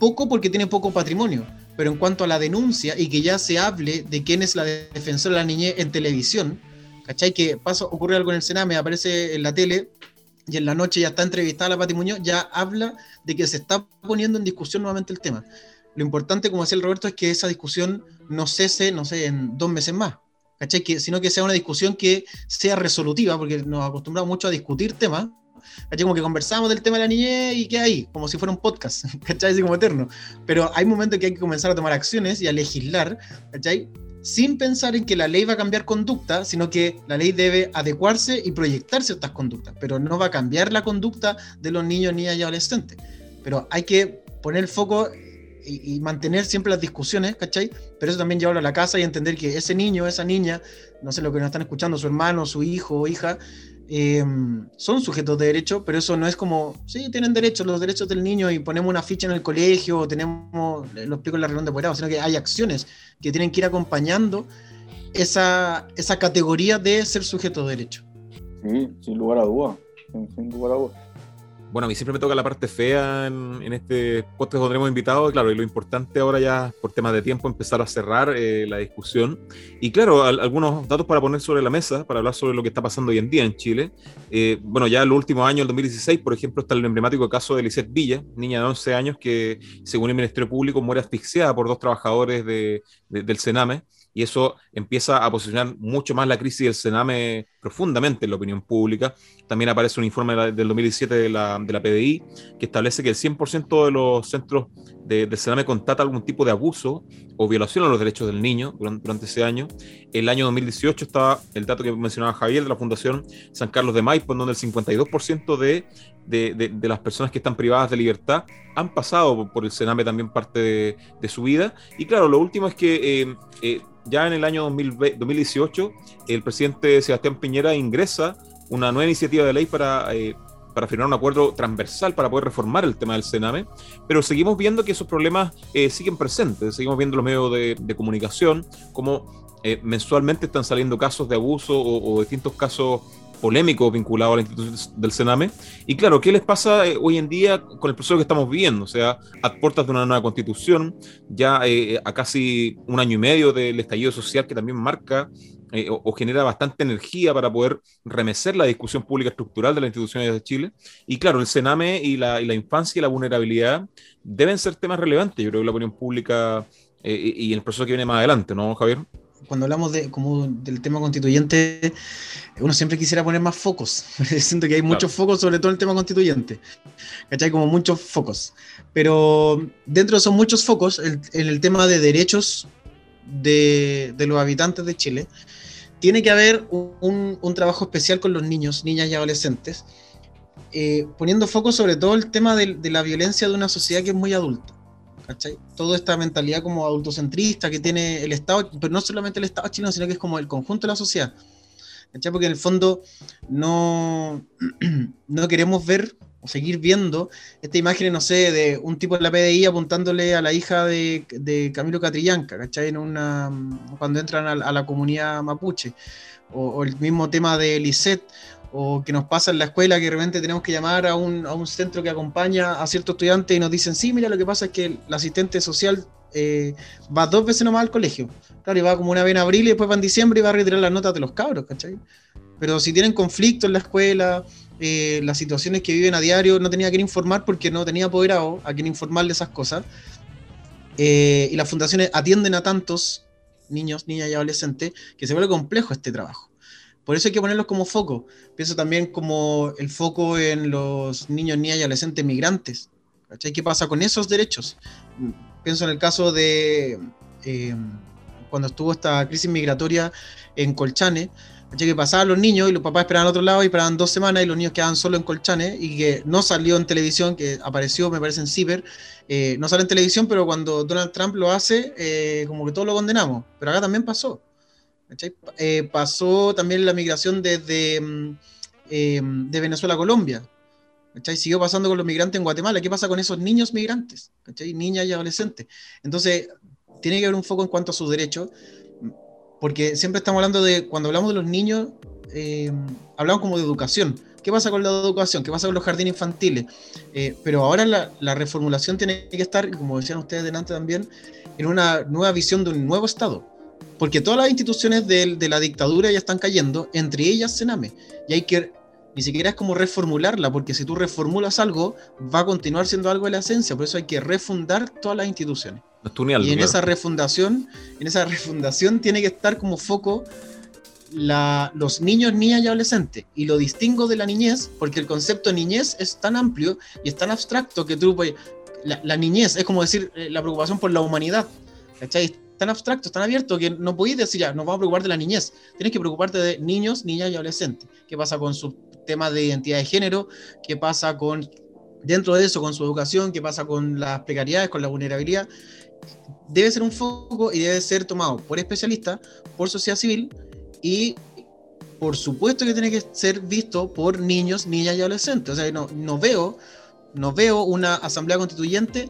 Speaker 3: poco porque tiene poco patrimonio, pero en cuanto a la denuncia y que ya se hable de quién es la defensora de la niñez en televisión, ¿cachai? Que pasa, ocurre algo en el Sename, aparece en la tele, y en la noche ya está entrevistada la Pati Muñoz, ya habla de que se está poniendo en discusión nuevamente el tema. Lo importante, como decía el Roberto, es que esa discusión no cese, no sé, en dos meses más, ¿cachai? Que, sino que sea una discusión que sea resolutiva, porque nos acostumbramos mucho a discutir temas, ¿cachai? Como que conversamos del tema de la niñez y qué hay, como si fuera un podcast, ¿cachai? Así como eterno. Pero hay momentos que hay que comenzar a tomar acciones y a legislar, ¿cachai? sin pensar en que la ley va a cambiar conducta, sino que la ley debe adecuarse y proyectar ciertas conductas, pero no va a cambiar la conducta de los niños, niñas y adolescentes. Pero hay que poner el foco y, mantener siempre las discusiones, ¿cachai? Pero eso también llevarlo a la casa y entender que ese niño, esa niña, no sé lo que nos están escuchando, su hermano, su hijo o hija, eh, son sujetos de derecho, pero eso no es como, sí, tienen derechos, los derechos del niño y ponemos una ficha en el colegio, o tenemos, lo explico en la reunión de apoderado, sino que hay acciones que tienen que ir acompañando esa, esa categoría de ser sujeto de derecho.
Speaker 2: Sí, sin lugar a dudas, sin lugar a dudas
Speaker 1: bueno, a mí siempre me toca la parte fea en, este podcast donde hemos invitado, claro, y lo importante ahora ya, por temas de tiempo, empezar a cerrar eh, la discusión. Y claro, algunos datos para poner sobre la mesa, para hablar sobre lo que está pasando hoy en día en Chile. Eh, bueno, ya en los últimos años, el 2016, por ejemplo, está el emblemático caso de Lisette Villa, niña de 11 años que, según el Ministerio Público, muere asfixiada por dos trabajadores de, del Sename y eso empieza a posicionar mucho más la crisis del Sename profundamente en la opinión pública. También aparece un informe del 2017 de la, de la PDI que establece que el 100% de los centros de, del Sename contata algún tipo de abuso o violación a los derechos del niño durante, ese año. El año 2018 estaba el dato que mencionaba Javier de la Fundación San Carlos de Maipo, en donde el 52% de, de, de, las personas que están privadas de libertad han pasado por el Sename también parte de, su vida. Y claro, lo último es que eh, eh, ya en el año 2018, el presidente Sebastián Piñera ingresa una nueva iniciativa de ley para, eh, para firmar un acuerdo transversal para poder reformar el tema del Sename, pero seguimos viendo que esos problemas eh, siguen presentes, seguimos viendo los medios de, comunicación, como eh, mensualmente están saliendo casos de abuso o, o distintos casos polémico vinculado a la institución del Sename. Y claro, ¿qué les pasa eh, hoy en día con el proceso que estamos viviendo? O sea, a puertas de una nueva constitución, ya eh, a casi un año y medio del estallido social que también marca eh, o, genera bastante energía para poder remecer la discusión pública estructural de las instituciones de Chile. Y claro, el Sename y la, y la infancia y la vulnerabilidad deben ser temas relevantes, yo creo, que la opinión pública y el proceso que viene más adelante, ¿no, Javier?
Speaker 3: cuando hablamos de, como del tema constituyente, uno siempre quisiera poner más focos. Siento que hay muchos focos sobre todo el tema constituyente. ¿Cachai? Como muchos focos. Pero dentro de esos muchos focos, en el, tema de derechos de, los habitantes de Chile, tiene que haber un, un, trabajo especial con los niños, niñas y adolescentes, eh, poniendo foco sobre todo el tema de, de la violencia de una sociedad que es muy adulta. Toda esta mentalidad como autocentrista que tiene el Estado, pero no solamente el Estado chileno, sino que es como el conjunto de la sociedad. Porque en el fondo no, no queremos ver o seguir viendo esta imagen, no sé, de un tipo de la PDI apuntándole a la hija de, de Camilo Catrillanca, ¿cachai? En una, cuando entran a, la comunidad mapuche. O, el mismo tema de Lisette, o que nos pasa en la escuela que de repente tenemos que llamar a un, a un centro que acompaña a ciertos estudiantes y nos dicen, sí, mira, lo que pasa es que el asistente social eh, va dos veces nomás al colegio. Claro, y va como una vez en abril y después va en diciembre y va a retirar las notas de los cabros, ¿cachai? Pero si tienen conflicto en la escuela, eh, las situaciones que viven a diario, no tenía que informar porque no tenía apoderado a quien informarle esas cosas. Eh, y las fundaciones atienden a tantos niños, niñas y adolescentes que se vuelve complejo este trabajo. Por eso hay que ponerlos como foco. Pienso también como el foco en los niños, niñas y adolescentes migrantes. ¿Qué pasa con esos derechos? Pienso en el caso de eh, cuando estuvo esta crisis migratoria en Colchane, que pasaban los niños y los papás esperaban al otro lado y esperaban dos semanas y los niños quedaban solo en Colchane y que no salió en televisión, que apareció, me parece, en Ciber. Eh, no sale en televisión, pero cuando Donald Trump lo hace, eh, como que todos lo condenamos. Pero acá también pasó. Eh, pasó también la migración desde mm, eh, de Venezuela a Colombia. Siguió pasando con los migrantes en Guatemala. ¿Qué pasa con esos niños migrantes? Niñas y adolescentes. Entonces, tiene que haber un foco en cuanto a sus derechos, porque siempre estamos hablando de, cuando hablamos de los niños, eh, hablamos como de educación. ¿Qué pasa con la educación? ¿Qué pasa con los jardines infantiles? pero ahora la, la, reformulación tiene que estar, como decían ustedes delante también, en una nueva visión de un nuevo Estado porque todas las instituciones de, la dictadura ya están cayendo, entre ellas Sename. Y hay que, ni siquiera es como reformularla, porque si tú reformulas algo, va a continuar siendo algo de la esencia. Por eso hay que refundar todas las instituciones. Y en esa refundación, en esa refundación tiene que estar como foco los niños, niñas y adolescentes. Y lo distingo de la niñez, porque el concepto niñez es tan amplio y es tan abstracto que tú, la, la niñez es como decir eh, la preocupación por la humanidad. ¿Cachai? tan abstractos, tan abiertos, que no podéis decir ya, nos vamos a preocupar de la niñez. Tienes que preocuparte de niños, niñas y adolescentes. ¿Qué pasa con su tema de identidad de género? ¿Qué pasa con, dentro de eso, con su educación? ¿Qué pasa con las precariedades, con la vulnerabilidad? Debe ser un foco y debe ser tomado por especialistas, por sociedad civil y por supuesto que tiene que ser visto por niños, niñas y adolescentes. O sea, no, no veo, no veo una asamblea constituyente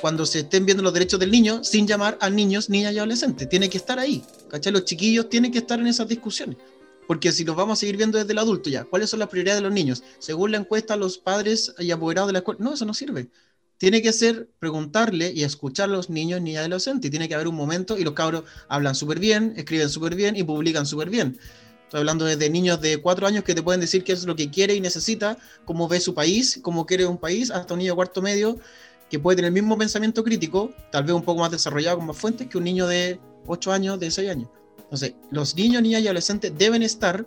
Speaker 3: cuando se estén viendo los derechos del niño sin llamar a niños, niñas y adolescentes. Tiene que estar ahí. ¿Cachai? Los chiquillos tienen que estar en esas discusiones. Porque si los vamos a seguir viendo desde el adulto ya, ¿cuáles son las prioridades de los niños? Según la encuesta, los padres y apoderados de la escuela. No, eso no sirve. Tiene que ser preguntarle y escuchar a los niños, niñas y adolescentes. Tiene que haber un momento y los cabros hablan súper bien, escriben súper bien y publican súper bien. Estoy hablando de niños de cuatro años que te pueden decir qué es lo que quiere y necesita, cómo ve su país, cómo quiere un país, hasta un niño de cuarto medio que puede tener el mismo pensamiento crítico, tal vez un poco más desarrollado con más fuentes que un niño de 8 años, de 6 años. Entonces, los niños, niñas y adolescentes deben estar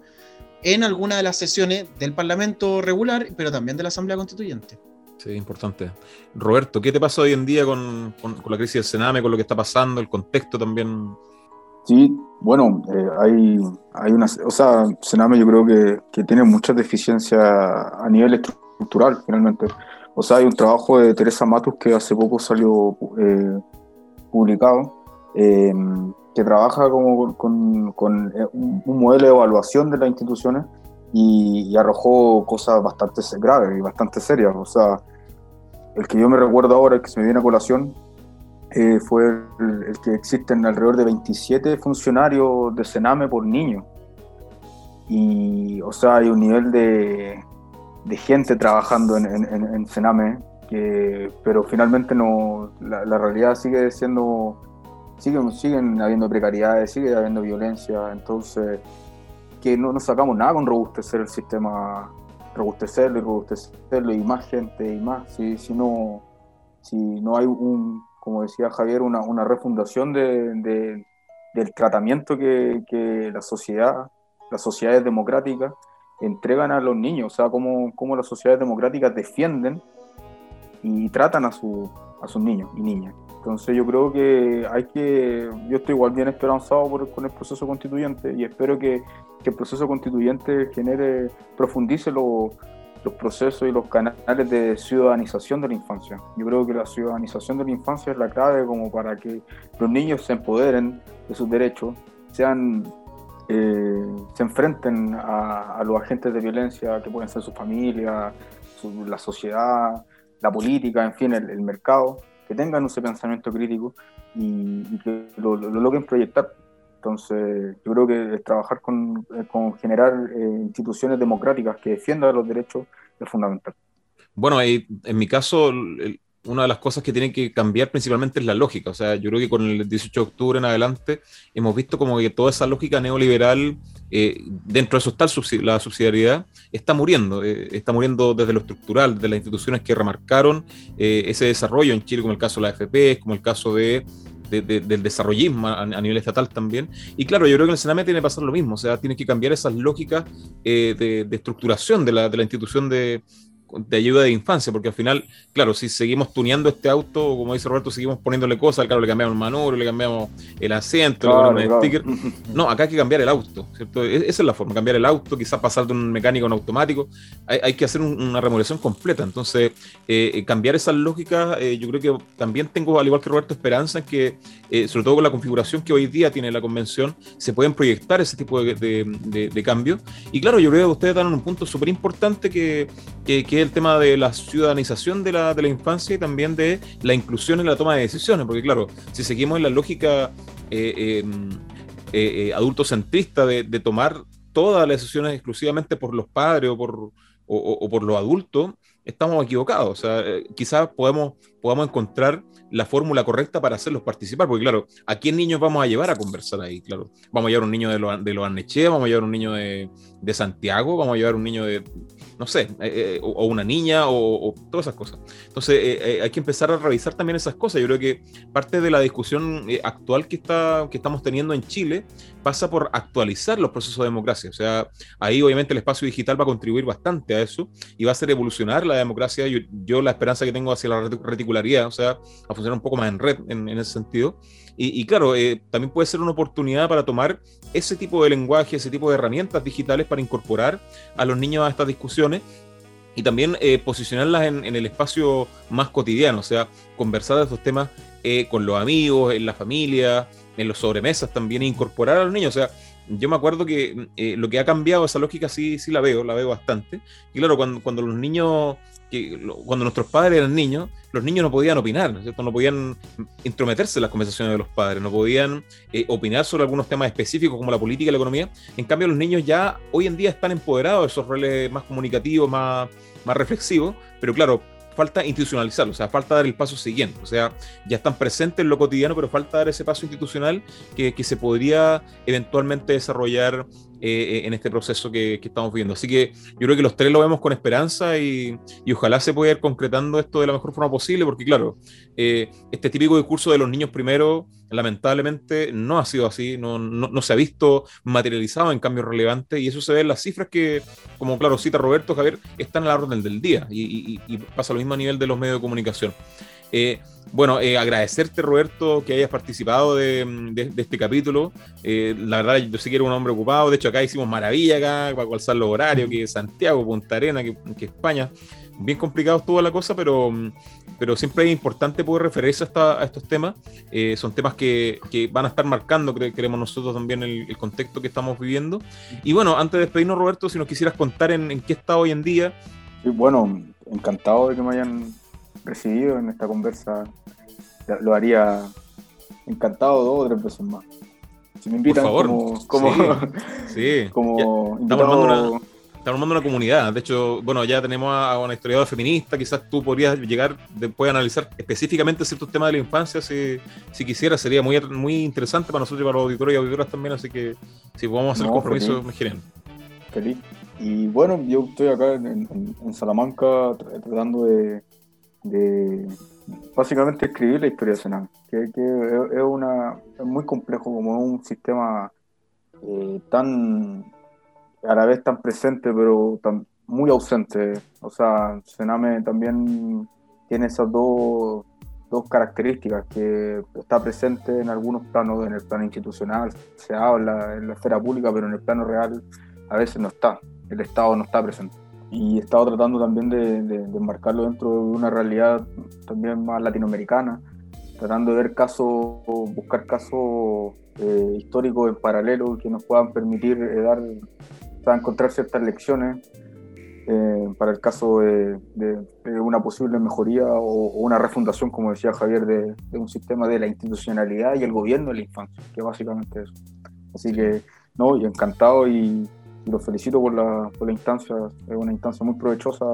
Speaker 3: en alguna de las sesiones del Parlamento regular, pero también de la Asamblea Constituyente.
Speaker 1: Sí, importante. Roberto, ¿qué te pasa hoy en día con, con, la crisis del Sename, con lo que está pasando, el contexto también?
Speaker 2: Sí, bueno, eh, hay, hay una, o sea, Sename yo creo que, que tiene muchas deficiencias a nivel estructural, finalmente. O sea, hay un trabajo de Teresa Matus que hace poco salió eh, publicado, eh, que trabaja como con, eh, un, modelo de evaluación de las instituciones y, arrojó cosas bastante graves y bastante serias. O sea, el que yo me recuerdo ahora, el que se me viene a colación, fue el, el, que existen alrededor de 27 funcionarios de Sename por niño. Y, o sea, hay un nivel de, de gente trabajando en, en, Sename, que, pero finalmente no, la, realidad sigue siendo, siguen, siguen habiendo precariedades, sigue habiendo violencia, entonces que no sacamos nada con robustecer el sistema, robustecerlo y robustecerlo y más gente y más, si, si, no, si no hay un, como decía Javier, una, una refundación de, de, del tratamiento que, que la sociedad, las sociedades democráticas, entregan a los niños, o sea, cómo, cómo las sociedades democráticas defienden y tratan a, su, a sus niños y niñas. Entonces yo creo que hay que, yo estoy igual bien esperanzado por, con el proceso constituyente y espero que, que el proceso constituyente genere, profundice los procesos y los canales de ciudadanización de la infancia. Yo creo que la ciudadanización de la infancia es la clave como para que los niños se empoderen de sus derechos, sean eh, se enfrenten a, los agentes de violencia que pueden ser su familia, la sociedad, la política, en fin, el, mercado, que tengan ese pensamiento crítico y, que lo, logren proyectar. Entonces, yo creo que trabajar con, con generar eh, instituciones democráticas que defiendan los derechos es fundamental.
Speaker 1: Bueno, en mi caso, el, una de las cosas que tienen que cambiar principalmente es la lógica. O sea, yo creo que con el 18 de octubre en adelante hemos visto como que toda esa lógica neoliberal, eh, dentro de eso está la subsidiariedad, está muriendo. Eh, está muriendo desde lo estructural, de las instituciones que remarcaron eh, ese desarrollo en Chile, como el caso de la AFP, como el caso de, del desarrollismo a, nivel estatal también. Y claro, yo creo que en el Sename tiene que pasar lo mismo. O sea, tiene que cambiar esas lógicas de, estructuración de la, la institución de de ayuda de infancia, porque al final, claro, si seguimos tuneando este auto, como dice Roberto, seguimos poniéndole cosas, claro, le cambiamos el manubrio, le cambiamos el asiento, le el sticker. No, acá hay que cambiar el auto, ¿cierto? E-, esa es la forma, cambiar el auto, quizás pasar de un mecánico a un automático, hay, que hacer una remodelación completa. Entonces, eh, eh, cambiar esas lógicas, eh, yo creo que también tengo, al igual que Roberto, esperanza en que, sobre todo con la configuración que hoy día tiene la convención, se pueden proyectar ese tipo de, de, cambios. Y claro, yo creo que ustedes dan un punto súper importante que, que, que el tema de la ciudadanización de la, de la infancia y también de la inclusión en la toma de decisiones, porque claro, si seguimos en la lógica eh, em, eh, eh, adultocentrista de, tomar todas las decisiones exclusivamente por los padres o por, o, por los adultos, estamos equivocados. O sea, quizás podemos, podamos encontrar la fórmula correcta para hacerlos participar, porque claro, ¿a quién niños vamos a llevar a conversar ahí? Claro, vamos a llevar un niño de, lo, de vamos a llevar un niño de, de Santiago, vamos a llevar un niño de, no sé, eh, o, una niña o, todas esas cosas. Entonces hay que empezar a revisar también esas cosas. Yo creo que parte de la discusión actual que, está, que estamos teniendo en Chile pasa por actualizar los procesos de democracia. O sea, ahí obviamente el espacio digital va a contribuir bastante a eso y va a hacer evolucionar la democracia. Yo, la esperanza que tengo hacia la reticularidad, o sea, a funcionar un poco más en red en, ese sentido. Y, claro, eh, también puede ser una oportunidad para tomar ese tipo de lenguaje, ese tipo de herramientas digitales para incorporar a los niños a estas discusiones y también eh, posicionarlas en, el espacio más cotidiano, o sea, conversar de estos temas eh, con los amigos, en la familia, en los sobremesas también, e incorporar a los niños. O sea, yo me acuerdo que lo que ha cambiado esa lógica sí, sí la veo, la veo bastante. Y claro, cuando, cuando los niños cuando nuestros padres eran niños, los niños no podían opinar, ¿no, no podían intrometerse en las conversaciones de los padres, no podían eh, opinar sobre algunos temas específicos como la política y la economía. En cambio, los niños ya hoy en día están empoderados de esos roles más comunicativos, más, reflexivos, pero claro, falta institucionalizarlo, o sea, falta dar el paso siguiente. O sea, ya están presentes en lo cotidiano, pero falta dar ese paso institucional que se podría eventualmente desarrollar eh, en este proceso que, estamos viendo. Así que yo creo que los tres lo vemos con esperanza y, ojalá se pueda ir concretando esto de la mejor forma posible, porque claro, eh, este típico discurso de los niños primero, lamentablemente no ha sido así, no, no, se ha visto materializado en cambios relevantes y eso se ve en las cifras que, como claro, cita Roberto Javier, están a la orden del día y, y pasa lo mismo a nivel de los medios de comunicación. Eh, bueno, eh, agradecerte, Roberto, que hayas participado de, este capítulo. Eh, la verdad, yo sé que eres un hombre ocupado. De hecho, acá hicimos maravilla acá para calzar los horarios, que Santiago, Punta Arena, que, España. Bien complicado toda la cosa, pero, pero siempre es importante poder referirse a, estos temas. son temas que, van a estar marcando, creemos nosotros, también el, contexto que estamos viviendo. Y bueno, antes de despedirnos, Roberto, si nos quisieras contar en, en qué está hoy en día.
Speaker 2: Sí, bueno, encantado de que me hayan recibido en esta conversa, lo haría encantado dos o tres veces más. Si me invitan como, como,
Speaker 1: sí, como estamos, armando una, comunidad. De hecho, bueno, ya tenemos a una historiadora feminista. Quizás tú podrías llegar después a analizar específicamente ciertos temas de la infancia. Si, si quisieras, sería muy, muy interesante para nosotros y para los auditores y auditoras también. Así que si podemos hacer compromiso, me quieren.
Speaker 2: Feliz. Y bueno, yo estoy acá en Salamanca tratando de, de básicamente escribir la historia nacional, que, que es, una, es muy complejo como un sistema eh, tan a la vez tan presente pero muy ausente. O sea, Sename también tiene esas dos, dos características, que está presente en algunos planos, en el plano institucional, se habla en la esfera pública, pero en el plano real a veces no está, el Estado no está presente y he estado tratando también de, de, enmarcarlo dentro de una realidad también más latinoamericana, tratando de ver casos, buscar casos eh, históricos en paralelo que nos puedan permitir eh, dar, encontrar ciertas lecciones eh, para el caso de, una posible mejoría o, una refundación, como decía Javier, de, un sistema de la institucionalidad y el gobierno de la infancia, que básicamente eso. Así que, no, y encantado y los felicito por la, por la instancia, es una instancia muy provechosa.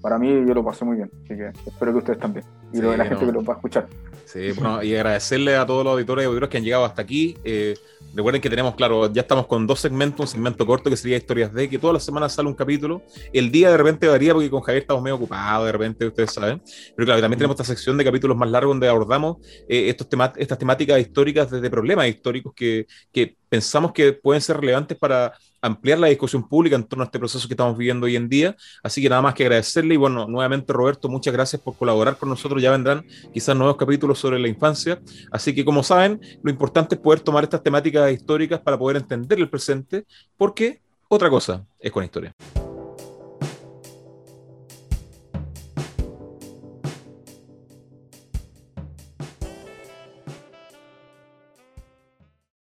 Speaker 2: Para mí yo lo pasé muy bien, así que espero que ustedes también y lo de la gente que lo va a escuchar.
Speaker 1: Sí, bueno, y agradecerle a todos los auditores y auditores que han llegado hasta aquí. Eh, recuerden que tenemos, claro, ya estamos con dos segmentos, un segmento corto que sería Historias de, que todas las semanas sale un capítulo. El día de repente varía porque con Javier estamos medio ocupados, de repente ustedes saben. Pero claro, también tenemos esta sección de capítulos más largos donde abordamos eh, estos temas, estas temáticas históricas desde problemas históricos que, que pensamos que pueden ser relevantes para ampliar la discusión pública en torno a este proceso que estamos viviendo hoy en día. Así que nada más que agradecerle y bueno, nuevamente Roberto, muchas gracias por colaborar con nosotros. Ya vendrán quizás nuevos capítulos sobre la infancia. Así que como saben, lo importante es poder tomar estas temáticas históricas para poder entender el presente, porque otra cosa es con historia.